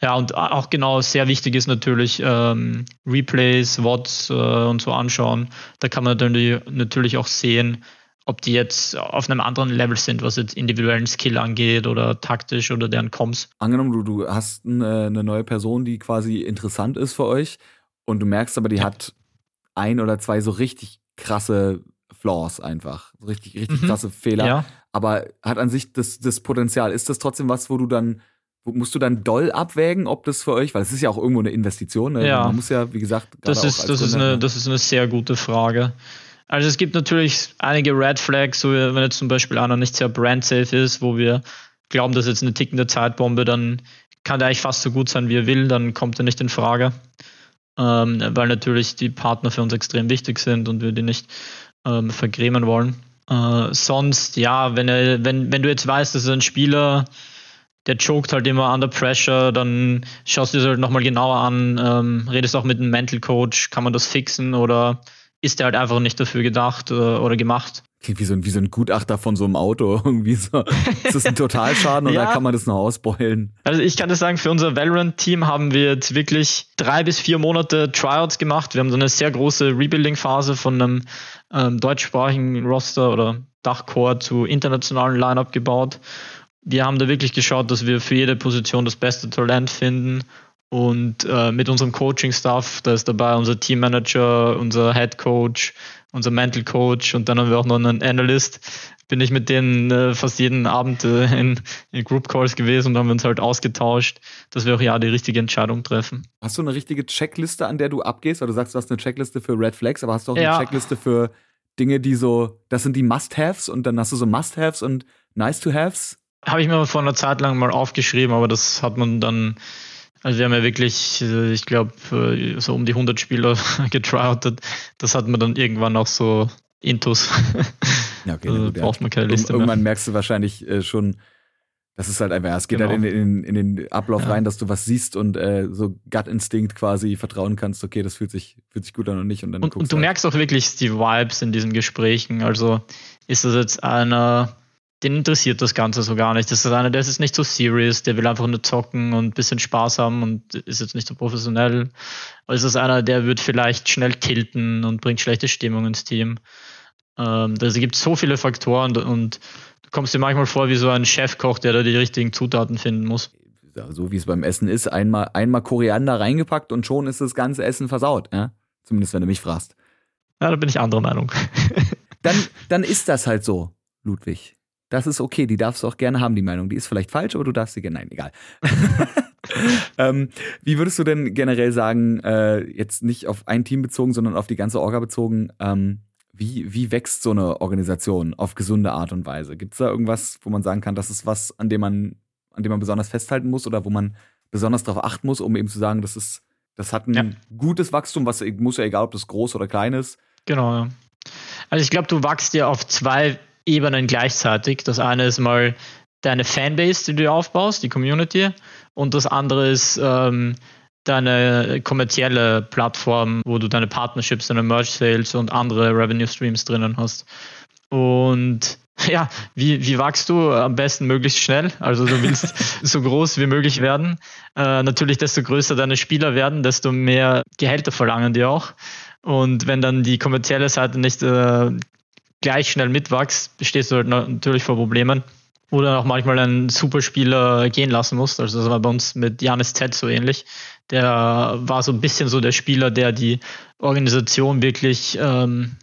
ja, und auch genau sehr wichtig ist natürlich ähm, Replays, WOTs äh, und so anschauen. Da kann man natürlich auch sehen, ob die jetzt auf einem anderen Level sind, was jetzt individuellen Skill angeht oder taktisch oder deren Comms. Angenommen, du, du hast eine, eine neue Person, die quasi interessant ist für euch und du merkst aber, die ja. hat ein oder zwei so richtig krasse Flaws einfach. Richtig, richtig mhm. krasse Fehler. Ja. Aber hat an sich das, das Potenzial. Ist das trotzdem was, wo du dann Musst du dann doll abwägen, ob das für euch, weil es ist ja auch irgendwo eine Investition. Ne? Ja. Man muss ja, wie gesagt, das ist, das, ist eine, das ist eine sehr gute Frage. Also es gibt natürlich einige Red Flags, so wenn jetzt zum Beispiel einer nicht sehr brand-safe ist, wo wir glauben, dass jetzt eine tickende Zeitbombe, dann kann der eigentlich fast so gut sein, wie er will, dann kommt er nicht in Frage. Ähm, weil natürlich die Partner für uns extrem wichtig sind und wir die nicht ähm, vergrämen wollen. Äh, sonst, ja, wenn, er, wenn, wenn du jetzt weißt, dass ein Spieler der choked halt immer under pressure, dann schaust du dir das halt nochmal genauer an, ähm, redest auch mit einem Mental Coach, kann man das fixen oder ist der halt einfach nicht dafür gedacht äh, oder gemacht? Klingt wie so, ein, wie so ein Gutachter von so einem Auto. Irgendwie so. Ist das ein Totalschaden ja. oder kann man das noch ausbeulen? Also ich kann das sagen, für unser Valorant-Team haben wir jetzt wirklich drei bis vier Monate Tryouts gemacht. Wir haben so eine sehr große Rebuilding-Phase von einem ähm, deutschsprachigen Roster oder Dachcore zu internationalen Lineup gebaut wir haben da wirklich geschaut, dass wir für jede Position das beste Talent finden. Und äh, mit unserem Coaching-Staff, da ist dabei unser Teammanager, unser Head Coach, unser Mental Coach und dann haben wir auch noch einen Analyst. Bin ich mit denen äh, fast jeden Abend äh, in, in Group Calls gewesen und haben uns halt ausgetauscht, dass wir auch ja die richtige Entscheidung treffen. Hast du eine richtige Checkliste, an der du abgehst? Weil du sagst, du hast eine Checkliste für Red Flags, aber hast du auch ja. eine Checkliste für Dinge, die so, das sind die Must-Haves und dann hast du so Must-Haves und Nice-to-Haves? Habe ich mir vor einer Zeit lang mal aufgeschrieben, aber das hat man dann, also wir haben ja wirklich, äh, ich glaube, äh, so um die 100 Spieler getroutet. Das hat man dann irgendwann auch so intus. Ja, okay, also braucht man keine Liste Irgendwann mehr. merkst du wahrscheinlich äh, schon, das ist halt einfach, es geht genau. halt in, in, in, den Ablauf ja. rein, dass du was siehst und äh, so Gut-Instinkt quasi vertrauen kannst, okay, das fühlt sich, fühlt sich gut an und nicht. Und, dann und, und du halt. merkst auch wirklich die Vibes in diesen Gesprächen. Also ist das jetzt einer, den interessiert das Ganze so gar nicht. Das ist einer, der ist nicht so serious, der will einfach nur zocken und ein bisschen Spaß haben und ist jetzt nicht so professionell. Aber es ist einer, der wird vielleicht schnell tilten und bringt schlechte Stimmung ins Team. Ähm, also gibt so viele Faktoren und du kommst dir manchmal vor wie so ein Chefkoch, der da die richtigen Zutaten finden muss. So wie es beim Essen ist, einmal, einmal Koriander reingepackt und schon ist das ganze Essen versaut, ja? Zumindest wenn du mich fragst. Ja, da bin ich anderer Meinung. dann, dann ist das halt so, Ludwig. Das ist okay, die darfst du auch gerne haben, die Meinung. Die ist vielleicht falsch, aber du darfst sie gerne. Nein, egal. ähm, wie würdest du denn generell sagen, äh, jetzt nicht auf ein Team bezogen, sondern auf die ganze Orga bezogen, ähm, wie, wie wächst so eine Organisation auf gesunde Art und Weise? Gibt es da irgendwas, wo man sagen kann, das ist was, an dem man, an dem man besonders festhalten muss oder wo man besonders darauf achten muss, um eben zu sagen, das ist, das hat ein ja. gutes Wachstum, was muss ja egal, ob das groß oder klein ist. Genau, ja. Also ich glaube, du wachst ja auf zwei Ebenen gleichzeitig. Das eine ist mal deine Fanbase, die du aufbaust, die Community, und das andere ist ähm, deine kommerzielle Plattform, wo du deine Partnerships, deine Merch Sales und andere Revenue Streams drinnen hast. Und ja, wie, wie wachst du am besten möglichst schnell? Also du willst so groß wie möglich werden. Äh, natürlich, desto größer deine Spieler werden, desto mehr Gehälter verlangen die auch. Und wenn dann die kommerzielle Seite nicht äh, gleich schnell mitwachst, stehst du halt natürlich vor Problemen. Oder auch manchmal einen Superspieler gehen lassen musst. Also das war bei uns mit Janis Z so ähnlich. der war so ein bisschen so der Spieler, der die Organisation wirklich ähm,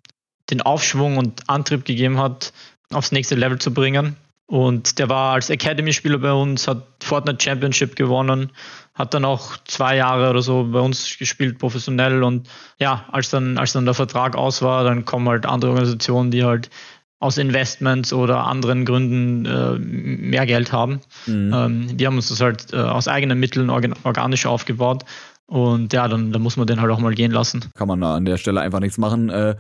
den Aufschwung und Antrieb gegeben hat, aufs nächste Level zu bringen. Und der war als Academy-Spieler bei uns, hat Fortnite Championship gewonnen, hat dann auch zwei Jahre oder so bei uns gespielt, professionell. Und ja, als dann, als dann der Vertrag aus war, dann kommen halt andere Organisationen, die halt aus Investments oder anderen Gründen äh, mehr Geld haben. Mhm. Ähm, wir haben uns das halt äh, aus eigenen Mitteln organ organisch aufgebaut. Und ja, dann, dann muss man den halt auch mal gehen lassen. Kann man an der Stelle einfach nichts machen. Äh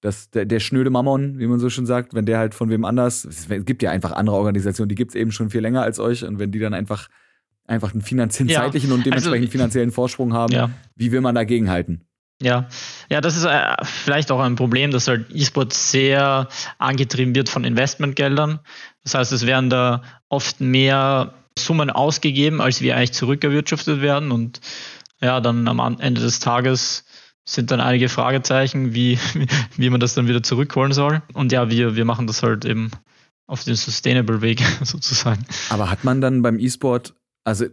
das, der, der schnöde Mammon, wie man so schon sagt, wenn der halt von wem anders, es gibt ja einfach andere Organisationen, die gibt es eben schon viel länger als euch und wenn die dann einfach, einfach einen finanziellen, ja. zeitlichen und dementsprechend also, finanziellen Vorsprung haben, ja. wie will man dagegen halten? Ja, ja, das ist äh, vielleicht auch ein Problem, dass halt E-Sport sehr angetrieben wird von Investmentgeldern. Das heißt, es werden da oft mehr Summen ausgegeben, als wir eigentlich zurückerwirtschaftet werden und ja, dann am Ende des Tages sind dann einige Fragezeichen, wie, wie man das dann wieder zurückholen soll. Und ja, wir, wir machen das halt eben auf den Sustainable Weg sozusagen. Aber hat man dann beim E-Sport, also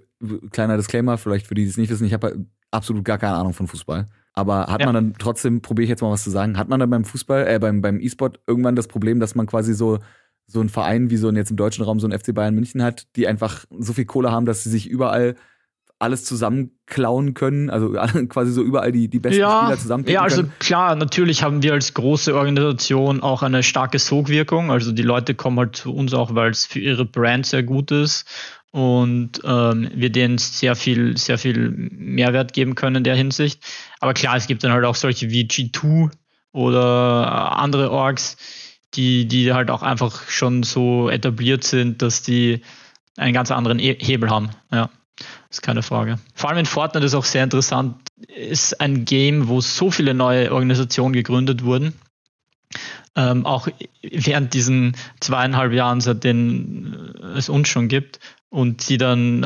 kleiner Disclaimer, vielleicht für die, die es nicht wissen, ich habe absolut gar keine Ahnung von Fußball. Aber hat ja. man dann trotzdem, probiere ich jetzt mal was zu sagen, hat man dann beim Fußball, äh, beim, beim E-Sport irgendwann das Problem, dass man quasi so, so einen Verein wie so ein jetzt im deutschen Raum so ein FC Bayern München hat, die einfach so viel Kohle haben, dass sie sich überall alles zusammenklauen können, also quasi so überall die, die besten ja, Spieler zusammenpicken Ja, also können. klar, natürlich haben wir als große Organisation auch eine starke Sogwirkung. Also die Leute kommen halt zu uns auch, weil es für ihre Brand sehr gut ist und ähm, wir denen sehr viel, sehr viel Mehrwert geben können in der Hinsicht. Aber klar, es gibt dann halt auch solche wie G2 oder andere Orgs, die, die halt auch einfach schon so etabliert sind, dass die einen ganz anderen e Hebel haben. Ja. Ist keine Frage. Vor allem in Fortnite ist auch sehr interessant, ist ein Game, wo so viele neue Organisationen gegründet wurden. Ähm, auch während diesen zweieinhalb Jahren, seitdem es uns schon gibt, und die dann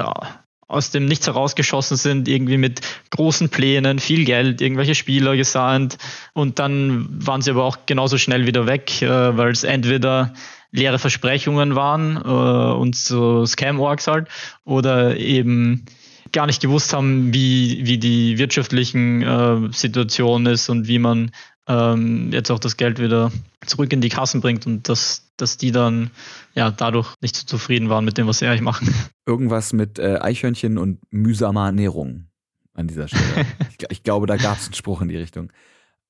aus dem Nichts herausgeschossen sind, irgendwie mit großen Plänen, viel Geld, irgendwelche Spieler gesandt und dann waren sie aber auch genauso schnell wieder weg, äh, weil es entweder leere Versprechungen waren äh, und so Scam-Orgs halt oder eben gar nicht gewusst haben, wie, wie die wirtschaftlichen äh, Situation ist und wie man ähm, jetzt auch das Geld wieder zurück in die Kassen bringt und dass, dass die dann ja dadurch nicht so zufrieden waren mit dem, was sie eigentlich machen. Irgendwas mit äh, Eichhörnchen und mühsamer Ernährung an dieser Stelle. ich, ich, glaube, da gab es einen Spruch in die Richtung.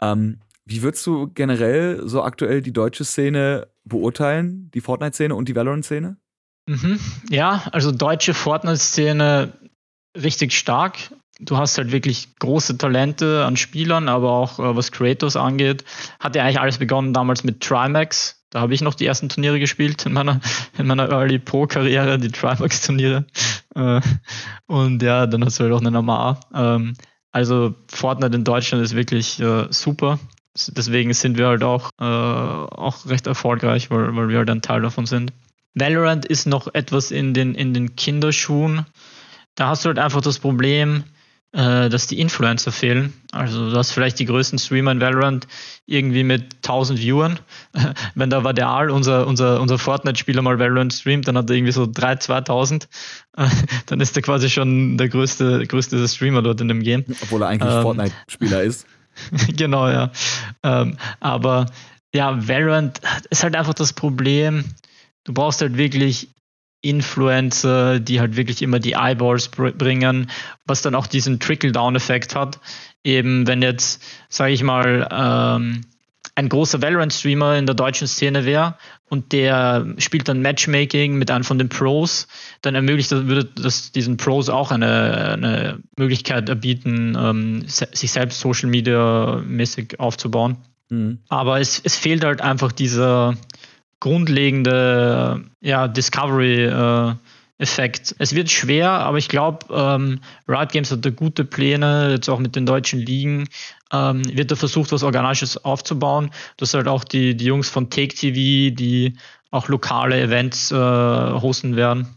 Ähm, wie würdest du generell so aktuell die deutsche Szene beurteilen, die Fortnite-Szene und die Valorant-Szene? Mhm. Ja, also deutsche Fortnite-Szene richtig stark. Du hast halt wirklich große Talente an Spielern, aber auch äh, was Creators angeht. Hat ja eigentlich alles begonnen damals mit Trimax. Da habe ich noch die ersten Turniere gespielt in meiner, in meiner Early Pro-Karriere, die Trimax-Turniere. Äh, und ja, dann hast du halt auch eine Normal. Ähm, also Fortnite in Deutschland ist wirklich äh, super deswegen sind wir halt auch, äh, auch recht erfolgreich, weil, weil wir halt ein Teil davon sind. Valorant ist noch etwas in den, in den Kinderschuhen. Da hast du halt einfach das Problem, äh, dass die Influencer fehlen. Also du hast vielleicht die größten Streamer in Valorant irgendwie mit 1000 Viewern. Wenn da Vadeal, unser, unser, unser Fortnite-Spieler mal Valorant streamt, dann hat er irgendwie so 3.000, 2.000. dann ist er quasi schon der größte, größte Streamer dort in dem Game. Obwohl er eigentlich ähm, Fortnite-Spieler ist. genau, ja. Ähm, aber ja, Valorant ist halt einfach das Problem. Du brauchst halt wirklich Influencer, die halt wirklich immer die Eyeballs bringen, was dann auch diesen Trickle-Down-Effekt hat. Eben, wenn jetzt, sage ich mal, ähm, ein großer Valorant-Streamer in der deutschen Szene wäre und der spielt dann Matchmaking mit einem von den Pros, dann ermöglicht das, würde das diesen Pros auch eine, eine Möglichkeit erbieten, ähm, se sich selbst Social Media mäßig aufzubauen. Mhm. Aber es, es fehlt halt einfach dieser grundlegende ja, Discovery äh, Effekt. Es wird schwer, aber ich glaube, ähm, Riot Games hat da gute Pläne, jetzt auch mit den deutschen Ligen, ähm, wird da versucht, was Organisches aufzubauen. Das halt auch die, die Jungs von Take TV, die auch lokale Events äh, hosten werden.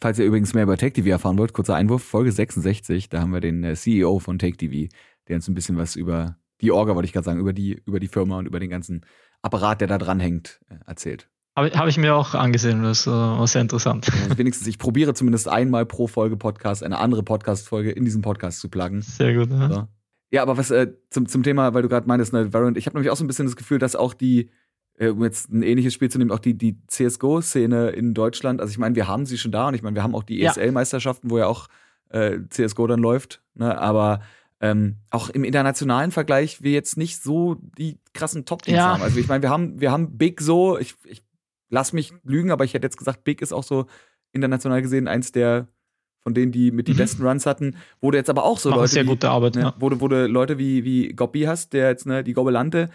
Falls ihr übrigens mehr über Take TV erfahren wollt, kurzer Einwurf, Folge 66, da haben wir den äh, CEO von Take TV, der uns ein bisschen was über die Orga, wollte ich gerade sagen, über die, über die Firma und über den ganzen Apparat, der da dran hängt, äh, erzählt. Habe hab ich mir auch angesehen, das war sehr interessant. Ja, wenigstens, ich probiere zumindest einmal pro Folge Podcast eine andere Podcast-Folge in diesen Podcast zu pluggen. Sehr gut, ja. So. Ja, aber was äh, zum, zum Thema, weil du gerade meintest, ne, Valorant, ich habe nämlich auch so ein bisschen das Gefühl, dass auch die, äh, um jetzt ein ähnliches Spiel zu nehmen, auch die, die CSGO-Szene in Deutschland, also ich meine, wir haben sie schon da und ich meine, wir haben auch die ESL-Meisterschaften, wo ja auch äh, CSGO dann läuft, ne, aber ähm, auch im internationalen Vergleich wir jetzt nicht so die krassen Top-Teams Ja. haben. Also ich meine, wir haben, wir haben Big so, ich, ich lass mich lügen, aber ich hätte jetzt gesagt, Big ist auch so international gesehen eins der von denen, die mit die Mhm. besten Runs hatten, wurde jetzt aber auch so Machen Leute, sehr wie, gute Arbeit, ne, ja. wo du Leute wie, wie Gobbi hast, der jetzt, ne, die Gobelante,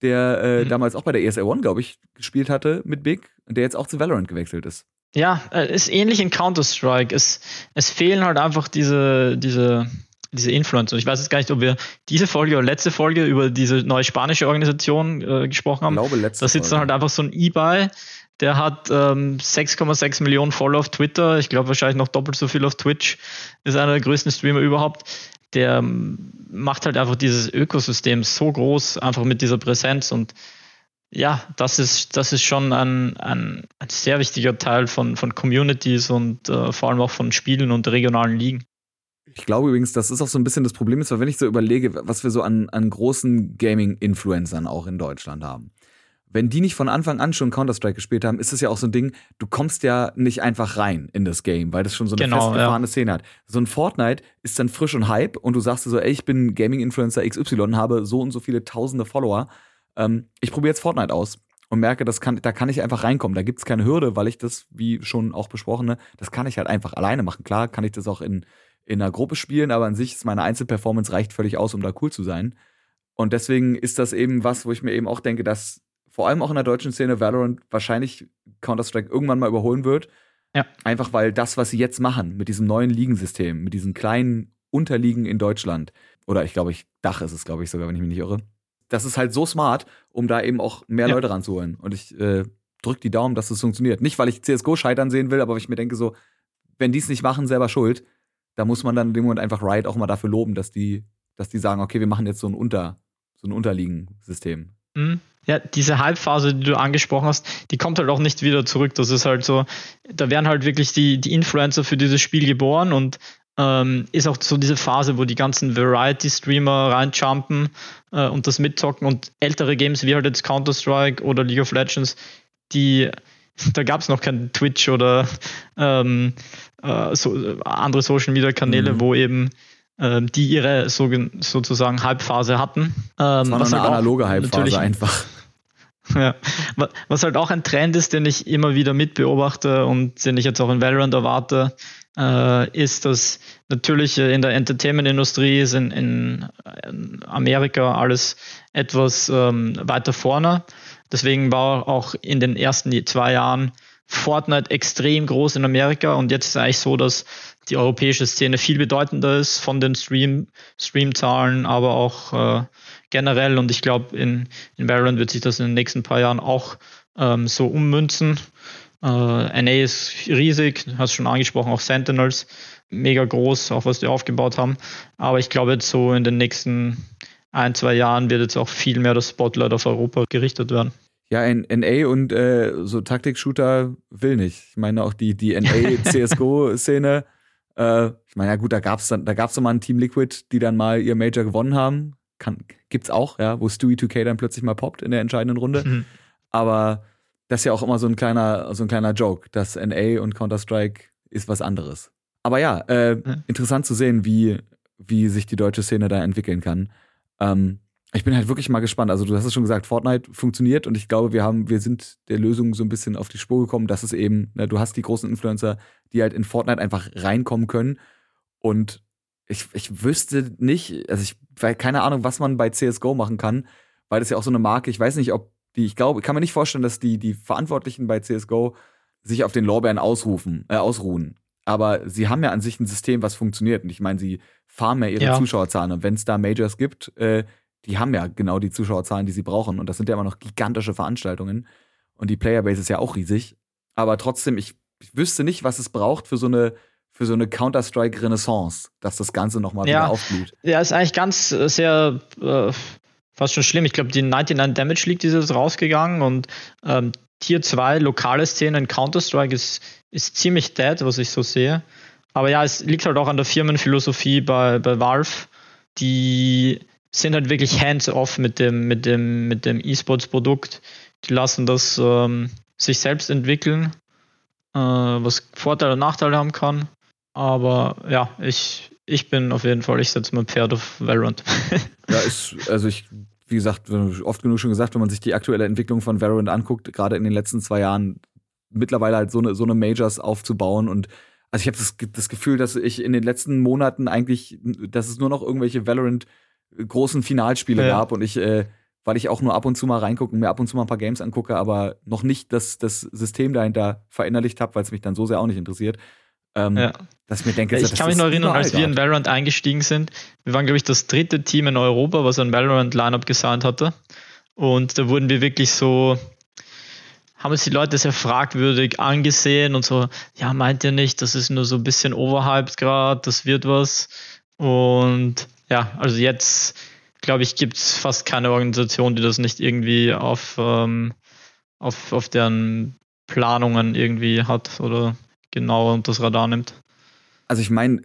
der äh, Mhm. damals auch bei der ESL One, glaube ich, gespielt hatte mit Big, und der jetzt auch zu Valorant gewechselt ist. Ja, äh, ist ähnlich in Counter-Strike. Es, es fehlen halt einfach diese, diese, diese Influencer. Ich weiß jetzt gar nicht, ob wir diese Folge oder letzte Folge über diese neue spanische Organisation äh, gesprochen Ich haben. glaube, letzte Da sitzt dann halt einfach so ein E-Buy, der hat ähm, 6,6 Millionen Follower auf Twitter, ich glaube wahrscheinlich noch doppelt so viel auf Twitch, ist einer der größten Streamer überhaupt. Der ähm, macht halt einfach dieses Ökosystem so groß, einfach mit dieser Präsenz und ja, das ist, das ist schon ein, ein, ein sehr wichtiger Teil von, von Communities und äh, vor allem auch von Spielen und regionalen Ligen. Ich glaube übrigens, das ist auch so ein bisschen das Problem, ist, weil wenn ich so überlege, was wir so an, an großen Gaming-Influencern auch in Deutschland haben. Wenn die nicht von Anfang an schon Counter-Strike gespielt haben, ist es ja auch so ein Ding, du kommst ja nicht einfach rein in das Game, weil das schon so eine Genau, festgefahrene Szene hat. So ein Fortnite ist dann frisch und Hype und du sagst dir so, ey, ich bin Gaming-Influencer XY, habe so und so viele tausende Follower. Ähm, ich probiere jetzt Fortnite aus und merke, das kann, da kann ich einfach reinkommen. Da gibt's keine Hürde, weil ich das, wie schon auch besprochen, ne, das kann ich halt einfach alleine machen. Klar kann ich das auch in, in einer Gruppe spielen, aber an sich ist meine Einzelperformance reicht völlig aus, um da cool zu sein. Und deswegen ist das eben was, wo ich mir eben auch denke, dass vor allem auch in der deutschen Szene Valorant wahrscheinlich Counter-Strike irgendwann mal überholen wird. Ja. Einfach weil das, was sie jetzt machen, mit diesem neuen Ligensystem, mit diesen kleinen Unterliegen in Deutschland, oder ich glaube, ich, Dach ist es, glaube ich, sogar, wenn ich mich nicht irre. Das ist halt so smart, um da eben auch mehr Ja. Leute ranzuholen. Und ich äh, drücke die Daumen, dass das funktioniert. Nicht, weil ich CSGO scheitern sehen will, aber weil ich mir denke, so, wenn die es nicht machen, selber schuld. Da muss man dann in dem Moment einfach Riot auch mal dafür loben, dass die, dass die sagen, okay, wir machen jetzt so ein Unter, so ein Unterliegensystem. Mhm. Ja, diese Halbphase, die du angesprochen hast, die kommt halt auch nicht wieder zurück. Das ist halt so, da werden halt wirklich die, die Influencer für dieses Spiel geboren und ähm, ist auch so diese Phase, wo die ganzen Variety-Streamer reinjumpen äh, und das mitzocken und ältere Games wie halt jetzt Counter-Strike oder League of Legends, die da gab es noch kein Twitch oder ähm, äh, so, äh, andere Social-Media-Kanäle, Mhm. wo eben ähm, die ihre so, sozusagen Halbphase hatten. Ähm, Das war was eine halt analoge natürlich- Halbphase einfach. ja. Wa- Was halt auch ein Trend ist, den ich immer wieder mitbeobachte und den ich jetzt auch in Valorant erwarte, äh, ist, dass natürlich äh, in der Entertainment-Industrie ist in, in, in Amerika alles etwas ähm, weiter vorne. Deswegen war auch in den ersten zwei Jahren Fortnite extrem groß in Amerika und jetzt ist es eigentlich so, dass die europäische Szene viel bedeutender ist von den Stream, Streamzahlen, aber auch äh, generell und ich glaube, in, in Valorant wird sich das in den nächsten paar Jahren auch ähm, so ummünzen. Äh, NA ist riesig, hast schon angesprochen, auch Sentinels, mega groß, auch was die aufgebaut haben. Aber ich glaube, jetzt so in den nächsten ein, zwei Jahren wird jetzt auch viel mehr das Spotlight auf Europa gerichtet werden. Ja, ein NA und äh, so Taktik-Shooter will nicht. Ich meine auch die, die NA-CSGO-Szene. Äh, ich meine, ja gut, da gab's dann, da gab's dann mal ein Team Liquid, die dann mal ihr Major gewonnen haben. Kann, gibt's auch, ja, wo Stewie 2K dann plötzlich mal poppt in der entscheidenden Runde. Mhm. Aber das ist ja auch immer so ein kleiner, so ein kleiner Joke. Das NA und Counter-Strike ist was anderes. Aber ja, äh, Ja. interessant zu sehen, wie, wie sich die deutsche Szene da entwickeln kann. Ähm, ich bin halt wirklich mal gespannt. Also du hast es schon gesagt, Fortnite funktioniert und ich glaube, wir haben, wir sind der Lösung so ein bisschen auf die Spur gekommen, dass es eben, ne, du hast die großen Influencer, die halt in Fortnite einfach reinkommen können und ich, ich wüsste nicht, also ich weil keine Ahnung, was man bei CSGO machen kann, weil das ja auch so eine Marke, ich weiß nicht, ob die, ich glaube, ich kann mir nicht vorstellen, dass die, die Verantwortlichen bei CSGO sich auf den Lorbeeren ausrufen, äh, ausruhen. Aber sie haben ja an sich ein System, was funktioniert. Und ich meine, sie farmen ja ihre Ja. Zuschauerzahlen. Und wenn es da Majors gibt, äh, die haben ja genau die Zuschauerzahlen, die sie brauchen. Und das sind ja immer noch gigantische Veranstaltungen. Und die Playerbase ist ja auch riesig. Aber trotzdem, ich, ich wüsste nicht, was es braucht für so eine, für so eine Counter-Strike-Renaissance, dass das Ganze nochmal Ja. wieder aufblüht. Ja, ist eigentlich ganz äh, sehr äh, fast schon schlimm. Ich glaube, die 99 Damage League die ist jetzt rausgegangen und ähm, Tier 2 lokale Szene in Counter-Strike ist, ist ziemlich dead, was ich so sehe. Aber ja, es liegt halt auch an der Firmenphilosophie bei, bei Valve. Die sind halt wirklich hands-off mit dem, mit dem, mit dem E-Sports-Produkt. Die lassen das ähm, sich selbst entwickeln, äh, was Vorteile und Nachteile haben kann. Aber ja, ich, ich bin auf jeden Fall, ich setze mein Pferd auf Valorant. ja, ist, also ich, wie gesagt, oft genug schon gesagt, wenn man sich die aktuelle Entwicklung von Valorant anguckt, gerade in den letzten zwei Jahren, mittlerweile halt so eine, so eine Majors aufzubauen und also ich habe das, das Gefühl, dass ich in den letzten Monaten eigentlich, dass es nur noch irgendwelche Valorant großen Finalspiele ja. gab und ich, äh, weil ich auch nur ab und zu mal reingucke und mir ab und zu mal ein paar Games angucke, aber noch nicht das, das System dahinter verinnerlicht habe, weil es mich dann so sehr auch nicht interessiert. Ähm, ja. Dass ich mir denke, ich kann mich noch erinnern, als wir in Valorant eingestiegen sind. Wir waren, glaube ich, das dritte Team in Europa, was ein Valorant-Lineup gesigned hatte. Und da wurden wir wirklich so, haben uns die Leute sehr fragwürdig angesehen und so, ja, meint ihr nicht, das ist nur so ein bisschen overhyped gerade, das wird was. Und ja, also jetzt, glaube ich, gibt es fast keine Organisation, die das nicht irgendwie auf, ähm, auf, auf deren Planungen irgendwie hat oder unter das Radar nimmt. Also ich meine,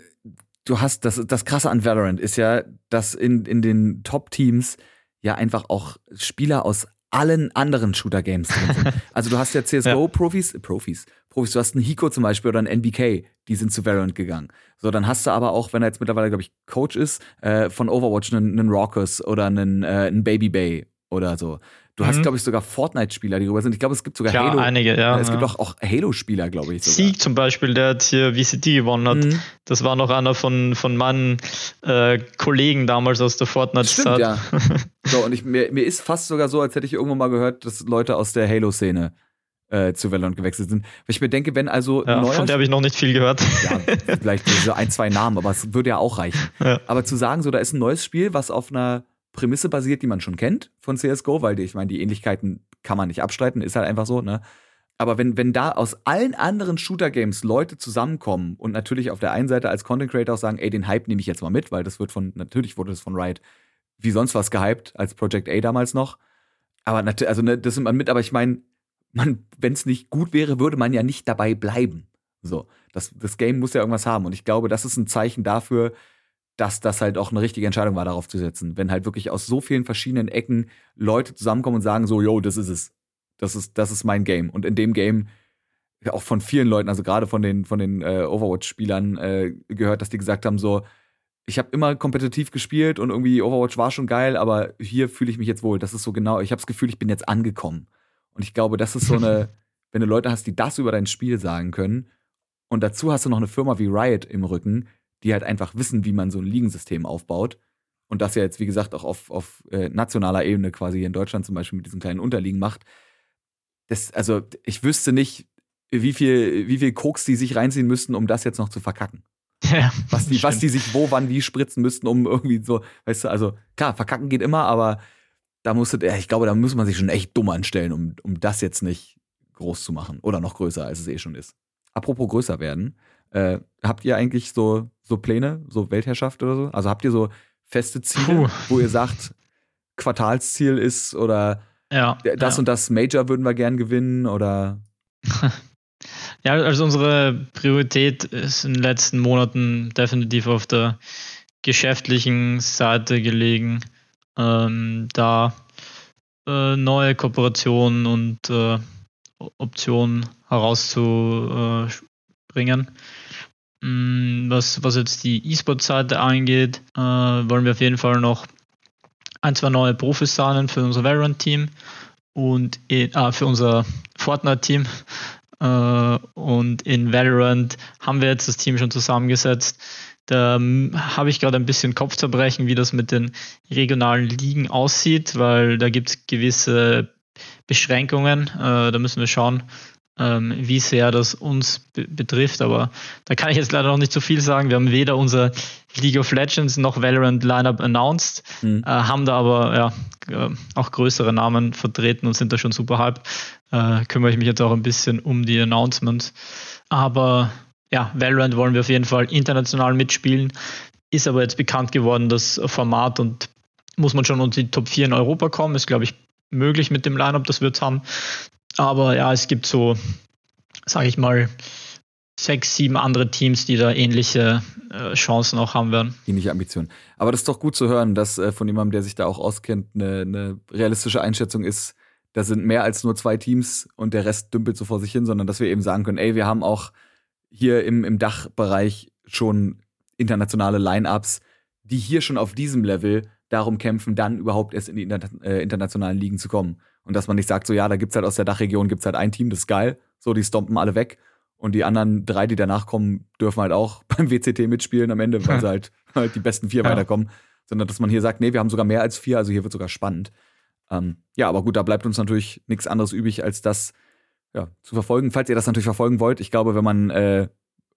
du hast das, das Krasse an Valorant ist ja, dass in, in den Top-Teams ja einfach auch Spieler aus allen anderen Shooter-Games drin sind. Also du hast ja CSGO-Profis, ja. Profis, Profis, du hast einen Hiko zum Beispiel oder einen NBK, die sind zu Valorant gegangen. So, dann hast du aber auch, wenn er jetzt mittlerweile, glaube ich, Coach ist, äh, von Overwatch einen, einen Raucus oder einen, äh, einen Baby Bay oder so. Du mhm. hast, glaube ich, sogar Fortnite-Spieler, die rüber sind. Ich glaube, es gibt sogar Klar, Halo. einige, ja. Es gibt auch, auch Halo-Spieler, glaube ich. Sogar. Sieg zum Beispiel, der jetzt hier VCT gewonnen hat. Mhm. Das war noch einer von, von meinen äh, Kollegen damals aus der Fortnite-Zeit. Ja. so, und ich, mir, mir ist fast sogar so, als hätte ich irgendwann mal gehört, dass Leute aus der Halo-Szene äh, zu Valorant gewechselt sind. Weil ich mir denke, wenn also. Ja, von der habe ich noch nicht viel gehört. Ja, vielleicht so ein, zwei Namen, aber es würde ja auch reichen. Ja. Aber zu sagen, so, da ist ein neues Spiel, was auf einer Prämisse basiert, die man schon kennt von CSGO, weil ich meine, die Ähnlichkeiten kann man nicht abstreiten, ist halt einfach so, ne? Aber wenn, wenn da aus allen anderen Shooter-Games Leute zusammenkommen und natürlich auf der einen Seite als Content Creator auch sagen, ey, den Hype nehme ich jetzt mal mit, weil das wird von, natürlich wurde das von Riot wie sonst was gehypt, als Project A damals noch. Aber natürlich, also ne, das nimmt man mit, aber ich meine, man, wenn es nicht gut wäre, würde man ja nicht dabei bleiben. So, das, das Game muss ja irgendwas haben. Und ich glaube, das ist ein Zeichen dafür, dass das halt auch eine richtige Entscheidung war, darauf zu setzen. Wenn halt wirklich aus so vielen verschiedenen Ecken Leute zusammenkommen und sagen so, yo, das ist es. Das ist, das ist mein Game. Und in dem Game ja, auch von vielen Leuten, also gerade von den, von den äh, Overwatch-Spielern äh, gehört, dass die gesagt haben so, ich habe immer kompetitiv gespielt und irgendwie Overwatch war schon geil, aber hier fühle ich mich jetzt wohl. Das ist so genau, ich habe das Gefühl, ich bin jetzt angekommen. Und ich glaube, das ist so eine, wenn du Leute hast, die das über dein Spiel sagen können und dazu hast du noch eine Firma wie Riot im Rücken, die halt einfach wissen, wie man so ein Ligensystem aufbaut. Und das ja jetzt, wie gesagt, auch auf, auf äh, nationaler Ebene quasi hier in Deutschland zum Beispiel mit diesen kleinen Unterliegen macht. Das, also ich wüsste nicht, wie viel, wie viel Koks die sich reinziehen müssten, um das jetzt noch zu verkacken. Ja, was, die, was die sich wo, wann, wie spritzen müssten, um irgendwie so, weißt du, also klar, verkacken geht immer, aber da musste, ich glaube, da muss man sich schon echt dumm anstellen, um, um das jetzt nicht groß zu machen. Oder noch größer, als es eh schon ist. Apropos größer werden, äh, habt ihr eigentlich so, so Pläne, so Weltherrschaft oder so? Also habt ihr so feste Ziele, Puh. wo ihr sagt, Quartalsziel ist oder ja, das ja. und das Major würden wir gern gewinnen oder? ja, also unsere Priorität ist in den letzten Monaten definitiv auf der geschäftlichen Seite gelegen, ähm, da äh, neue Kooperationen und äh, Optionen herauszubringen. Mm, was, was jetzt die E-Sport-Seite angeht, äh, wollen wir auf jeden Fall noch ein, zwei neue Profis signen für unser Valorant-Team und in, ah, für unser Fortnite-Team. Äh, und in Valorant haben wir jetzt das Team schon zusammengesetzt. Da ähm, habe ich gerade ein bisschen Kopfzerbrechen, wie das mit den regionalen Ligen aussieht, weil da gibt es gewisse Beschränkungen. Äh, da müssen wir schauen, ähm, wie sehr das uns be betrifft. Aber da kann ich jetzt leider noch nicht so viel sagen. Wir haben weder unser League of Legends noch Valorant Lineup announced, mhm. äh, haben da aber ja, äh, auch größere Namen vertreten und sind da schon super hyped. Äh, kümmere ich mich jetzt auch ein bisschen um die Announcements. Aber ja, Valorant wollen wir auf jeden Fall international mitspielen. Ist aber jetzt bekannt geworden, das Format und muss man schon unter die Top 4 in Europa kommen. Ist, glaube ich, möglich mit dem Lineup, das wir jetzt haben. Aber ja, es gibt so, sage ich mal, sechs, sieben andere Teams, die da ähnliche äh, Chancen auch haben werden. Ähnliche Ambitionen. Aber das ist doch gut zu hören, dass äh, von jemandem, der sich da auch auskennt, eine, eine realistische Einschätzung ist, da sind mehr als nur zwei Teams und der Rest dümpelt so vor sich hin, sondern dass wir eben sagen können, ey, wir haben auch hier im, im Dachbereich schon internationale Line-Ups, die hier schon auf diesem Level darum kämpfen, dann überhaupt erst in die inter äh, internationalen Ligen zu kommen. Und dass man nicht sagt, so ja, da gibt's halt aus der Dachregion gibt's halt ein Team, das ist geil, so die stompen alle weg und die anderen drei, die danach kommen, dürfen halt auch beim WCT mitspielen am Ende, weil sie halt, halt die besten vier ja. weiterkommen. Sondern dass man hier sagt, nee, wir haben sogar mehr als vier, also hier wird sogar spannend. Ähm, ja, aber gut, da bleibt uns natürlich nichts anderes übrig, als das ja, zu verfolgen. Falls ihr das natürlich verfolgen wollt, ich glaube, wenn man äh,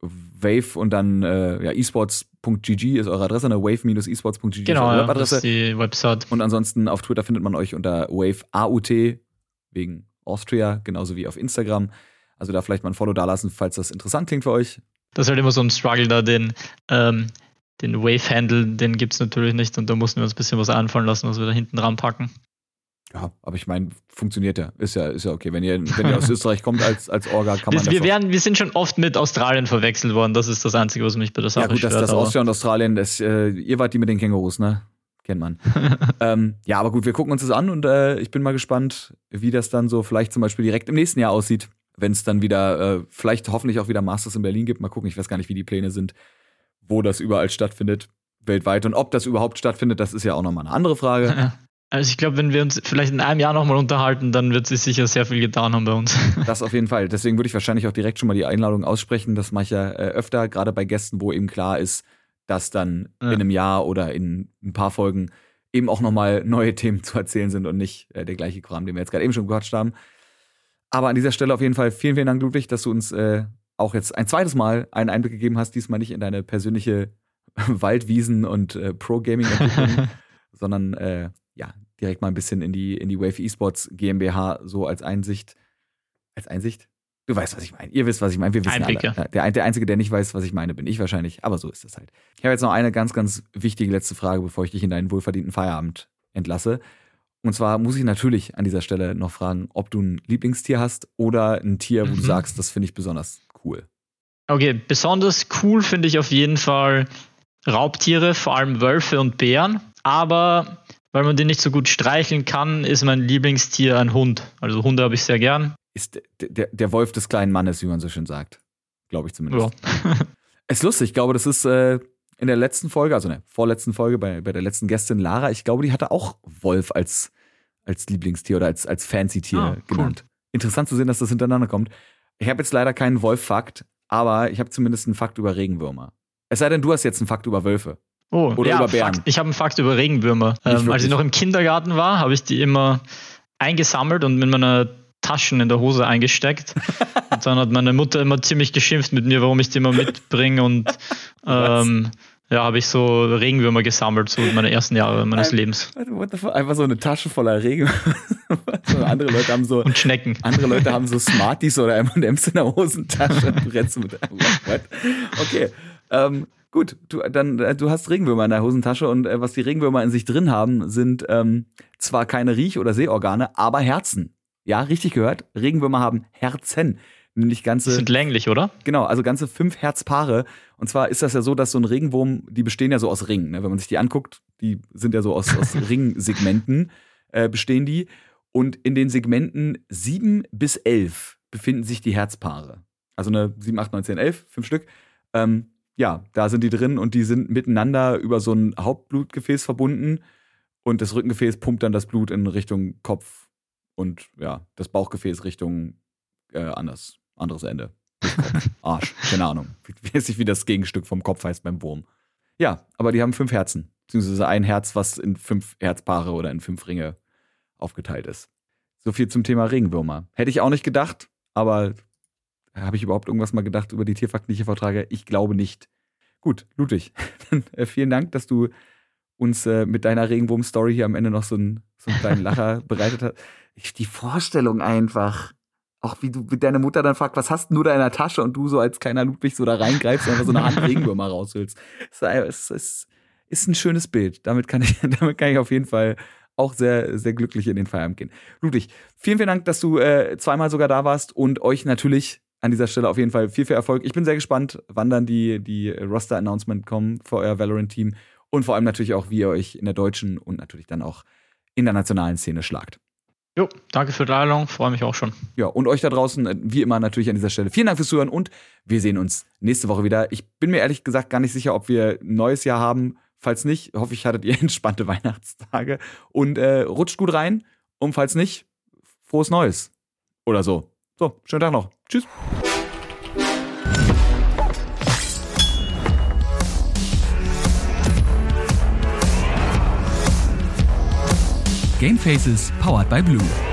Wave und dann äh, ja, esports.gg ist eure Adresse, ne? wave-esports.gg genau, ist eure Webadresse. Das ist die Website. Und ansonsten auf Twitter findet man euch unter waveaut wegen Austria, genauso wie auf Instagram. Also da vielleicht mal ein Follow dalassen, falls das interessant klingt für euch. Das ist halt immer so ein Struggle da, den, ähm, den Wave-Handle, den gibt es natürlich nicht und da mussten wir uns ein bisschen was einfallen lassen, was wir da hinten dran packen. Ja, aber ich meine, funktioniert ja. Ist ja, ist ja okay. Wenn ihr, wenn ihr aus Österreich kommt als, als Orga, kann man wir, wir werden, Wir sind schon oft mit Australien verwechselt worden. Das ist das Einzige, was mich bei der Sache Ja gut, dass das Austria und Australien, das, äh, ihr wart die mit den Kängurus, ne? Kennt man. ähm, ja, aber gut, wir gucken uns das an und äh, ich bin mal gespannt, wie das dann so vielleicht zum Beispiel direkt im nächsten Jahr aussieht wenn es dann wieder, äh, vielleicht hoffentlich auch wieder Masters in Berlin gibt. Mal gucken, ich weiß gar nicht, wie die Pläne sind, wo das überall stattfindet, weltweit. Und ob das überhaupt stattfindet, das ist ja auch nochmal eine andere Frage. Also ich glaube, wenn wir uns vielleicht in einem Jahr nochmal unterhalten, dann wird sich sicher sehr viel getan haben bei uns. Das auf jeden Fall. Deswegen würde ich wahrscheinlich auch direkt schon mal die Einladung aussprechen. Das mache ich ja äh, öfter, gerade bei Gästen, wo eben klar ist, dass dann ja. in einem Jahr oder in ein paar Folgen eben auch nochmal neue Themen zu erzählen sind und nicht äh, der gleiche Kram, den wir jetzt gerade eben schon gequatscht haben. Aber an dieser Stelle auf jeden Fall vielen, vielen Dank, Ludwig, dass du uns äh, auch jetzt ein zweites Mal einen Einblick gegeben hast, diesmal nicht in deine persönliche Waldwiesen- und äh, Pro-Gaming-Entwicklung, sondern äh, ja, direkt mal ein bisschen in die, in die Wave Esports GmbH so als Einsicht. Als Einsicht? Du weißt, was ich meine. Ihr wisst, was ich meine. Wir wissen Einblicke. alle. Der, der Einzige, der nicht weiß, was ich meine, bin ich wahrscheinlich. Aber so ist es halt. Ich habe jetzt noch eine ganz, ganz wichtige letzte Frage, bevor ich dich in deinen wohlverdienten Feierabend entlasse. Und zwar muss ich natürlich an dieser Stelle noch fragen, ob du ein Lieblingstier hast oder ein Tier, wo mhm. du sagst, das finde ich besonders cool. Okay, besonders cool finde ich auf jeden Fall Raubtiere, vor allem Wölfe und Bären. Aber weil man die nicht so gut streicheln kann, ist mein Lieblingstier ein Hund. Also Hunde habe ich sehr gern. Ist der, der Wolf des kleinen Mannes, wie man so schön sagt. Glaube ich zumindest. Ja. ist lustig, ich glaube, das ist äh, in der letzten Folge, also in der vorletzten Folge bei, bei der letzten Gästin Lara, ich glaube, die hatte auch Wolf als, als Lieblingstier oder als, als Fancy-Tier ah, genannt. Cool. Interessant zu sehen, dass das hintereinander kommt. Ich habe jetzt leider keinen Wolf-Fakt, aber ich habe zumindest einen Fakt über Regenwürmer. Es sei denn, du hast jetzt einen Fakt über Wölfe. Oh, oder ja, über Bären. Fakt. Ich habe einen Fakt über Regenwürmer. Ähm, als ich noch im Kindergarten war, habe ich die immer eingesammelt und mit meiner Taschen in der Hose eingesteckt. und dann hat meine Mutter immer ziemlich geschimpft mit mir, warum ich die immer mitbringe und ähm, ja, habe ich so Regenwürmer gesammelt, so in meine ersten Jahre meines Lebens. Einfach so eine Tasche voller Regenwürmer. andere Leute haben so. Und Schnecken. Andere Leute haben so Smarties oder M&M's in der Hosentasche. Du rennst mit. Okay. Ähm, gut, du, dann, äh, du hast Regenwürmer in der Hosentasche und äh, was die Regenwürmer in sich drin haben, sind ähm, zwar keine Riech- oder Sehorgane, aber Herzen. Ja, richtig gehört. Regenwürmer haben Herzen. Nämlich ganze. Die sind länglich, oder? Genau, also ganze fünf Herzpaare. Und zwar ist das ja so, dass so ein Regenwurm, die bestehen ja so aus Ringen. Ne? Wenn man sich die anguckt, die sind ja so aus, aus Ringsegmenten äh, bestehen die. Und in den Segmenten sieben bis elf befinden sich die Herzpaare. Also eine 7, 8, 9, 10, 11, fünf Stück. Ähm, ja, da sind die drin und die sind miteinander über so ein Hauptblutgefäß verbunden. Und das Rückengefäß pumpt dann das Blut in Richtung Kopf und ja, das Bauchgefäß Richtung äh, anders, anderes Ende. Arsch, keine Ahnung. Ich weiß nicht, wie das Gegenstück vom Kopf heißt beim Wurm. Ja, aber die haben fünf Herzen. Beziehungsweise ein Herz, was in fünf Herzpaare oder in fünf Ringe aufgeteilt ist. So viel zum Thema Regenwürmer. Hätte ich auch nicht gedacht, aber habe ich überhaupt irgendwas mal gedacht über die Tierfakten, die ich hier vortrage? Ich glaube nicht. Gut, Ludwig, dann äh, vielen Dank, dass du uns äh, mit deiner Regenwurm-Story hier am Ende noch so einen, so einen kleinen Lacher bereitet hast. Ich, die Vorstellung einfach, auch wie du mit deiner Mutter dann fragt, was hast du da in der Tasche und du so als kleiner Ludwig so da reingreifst und einfach so eine Hand Regenwürmer raushüllst. Es ist, ist, ist ein schönes Bild. Damit kann ich, damit kann ich auf jeden Fall auch sehr, sehr glücklich in den Feierabend gehen. Ludwig, vielen, vielen Dank, dass du äh, zweimal sogar da warst und euch natürlich an dieser Stelle auf jeden Fall viel, viel Erfolg. Ich bin sehr gespannt, wann dann die, die Roster-Announcement kommen für euer Valorant-Team und vor allem natürlich auch, wie ihr euch in der deutschen und natürlich dann auch in der nationalen Szene schlagt. Jo, danke für die Einladung, freue mich auch schon. Ja, und euch da draußen, äh, wie immer natürlich an dieser Stelle, vielen Dank fürs Zuhören und wir sehen uns nächste Woche wieder. Ich bin mir ehrlich gesagt gar nicht sicher, ob wir ein neues Jahr haben. Falls nicht, hoffe ich, hattet ihr entspannte Weihnachtstage und äh, rutscht gut rein. Und falls nicht, frohes Neues. Oder so. So, schönen Tag noch. Tschüss. Game Faces powered by Blue.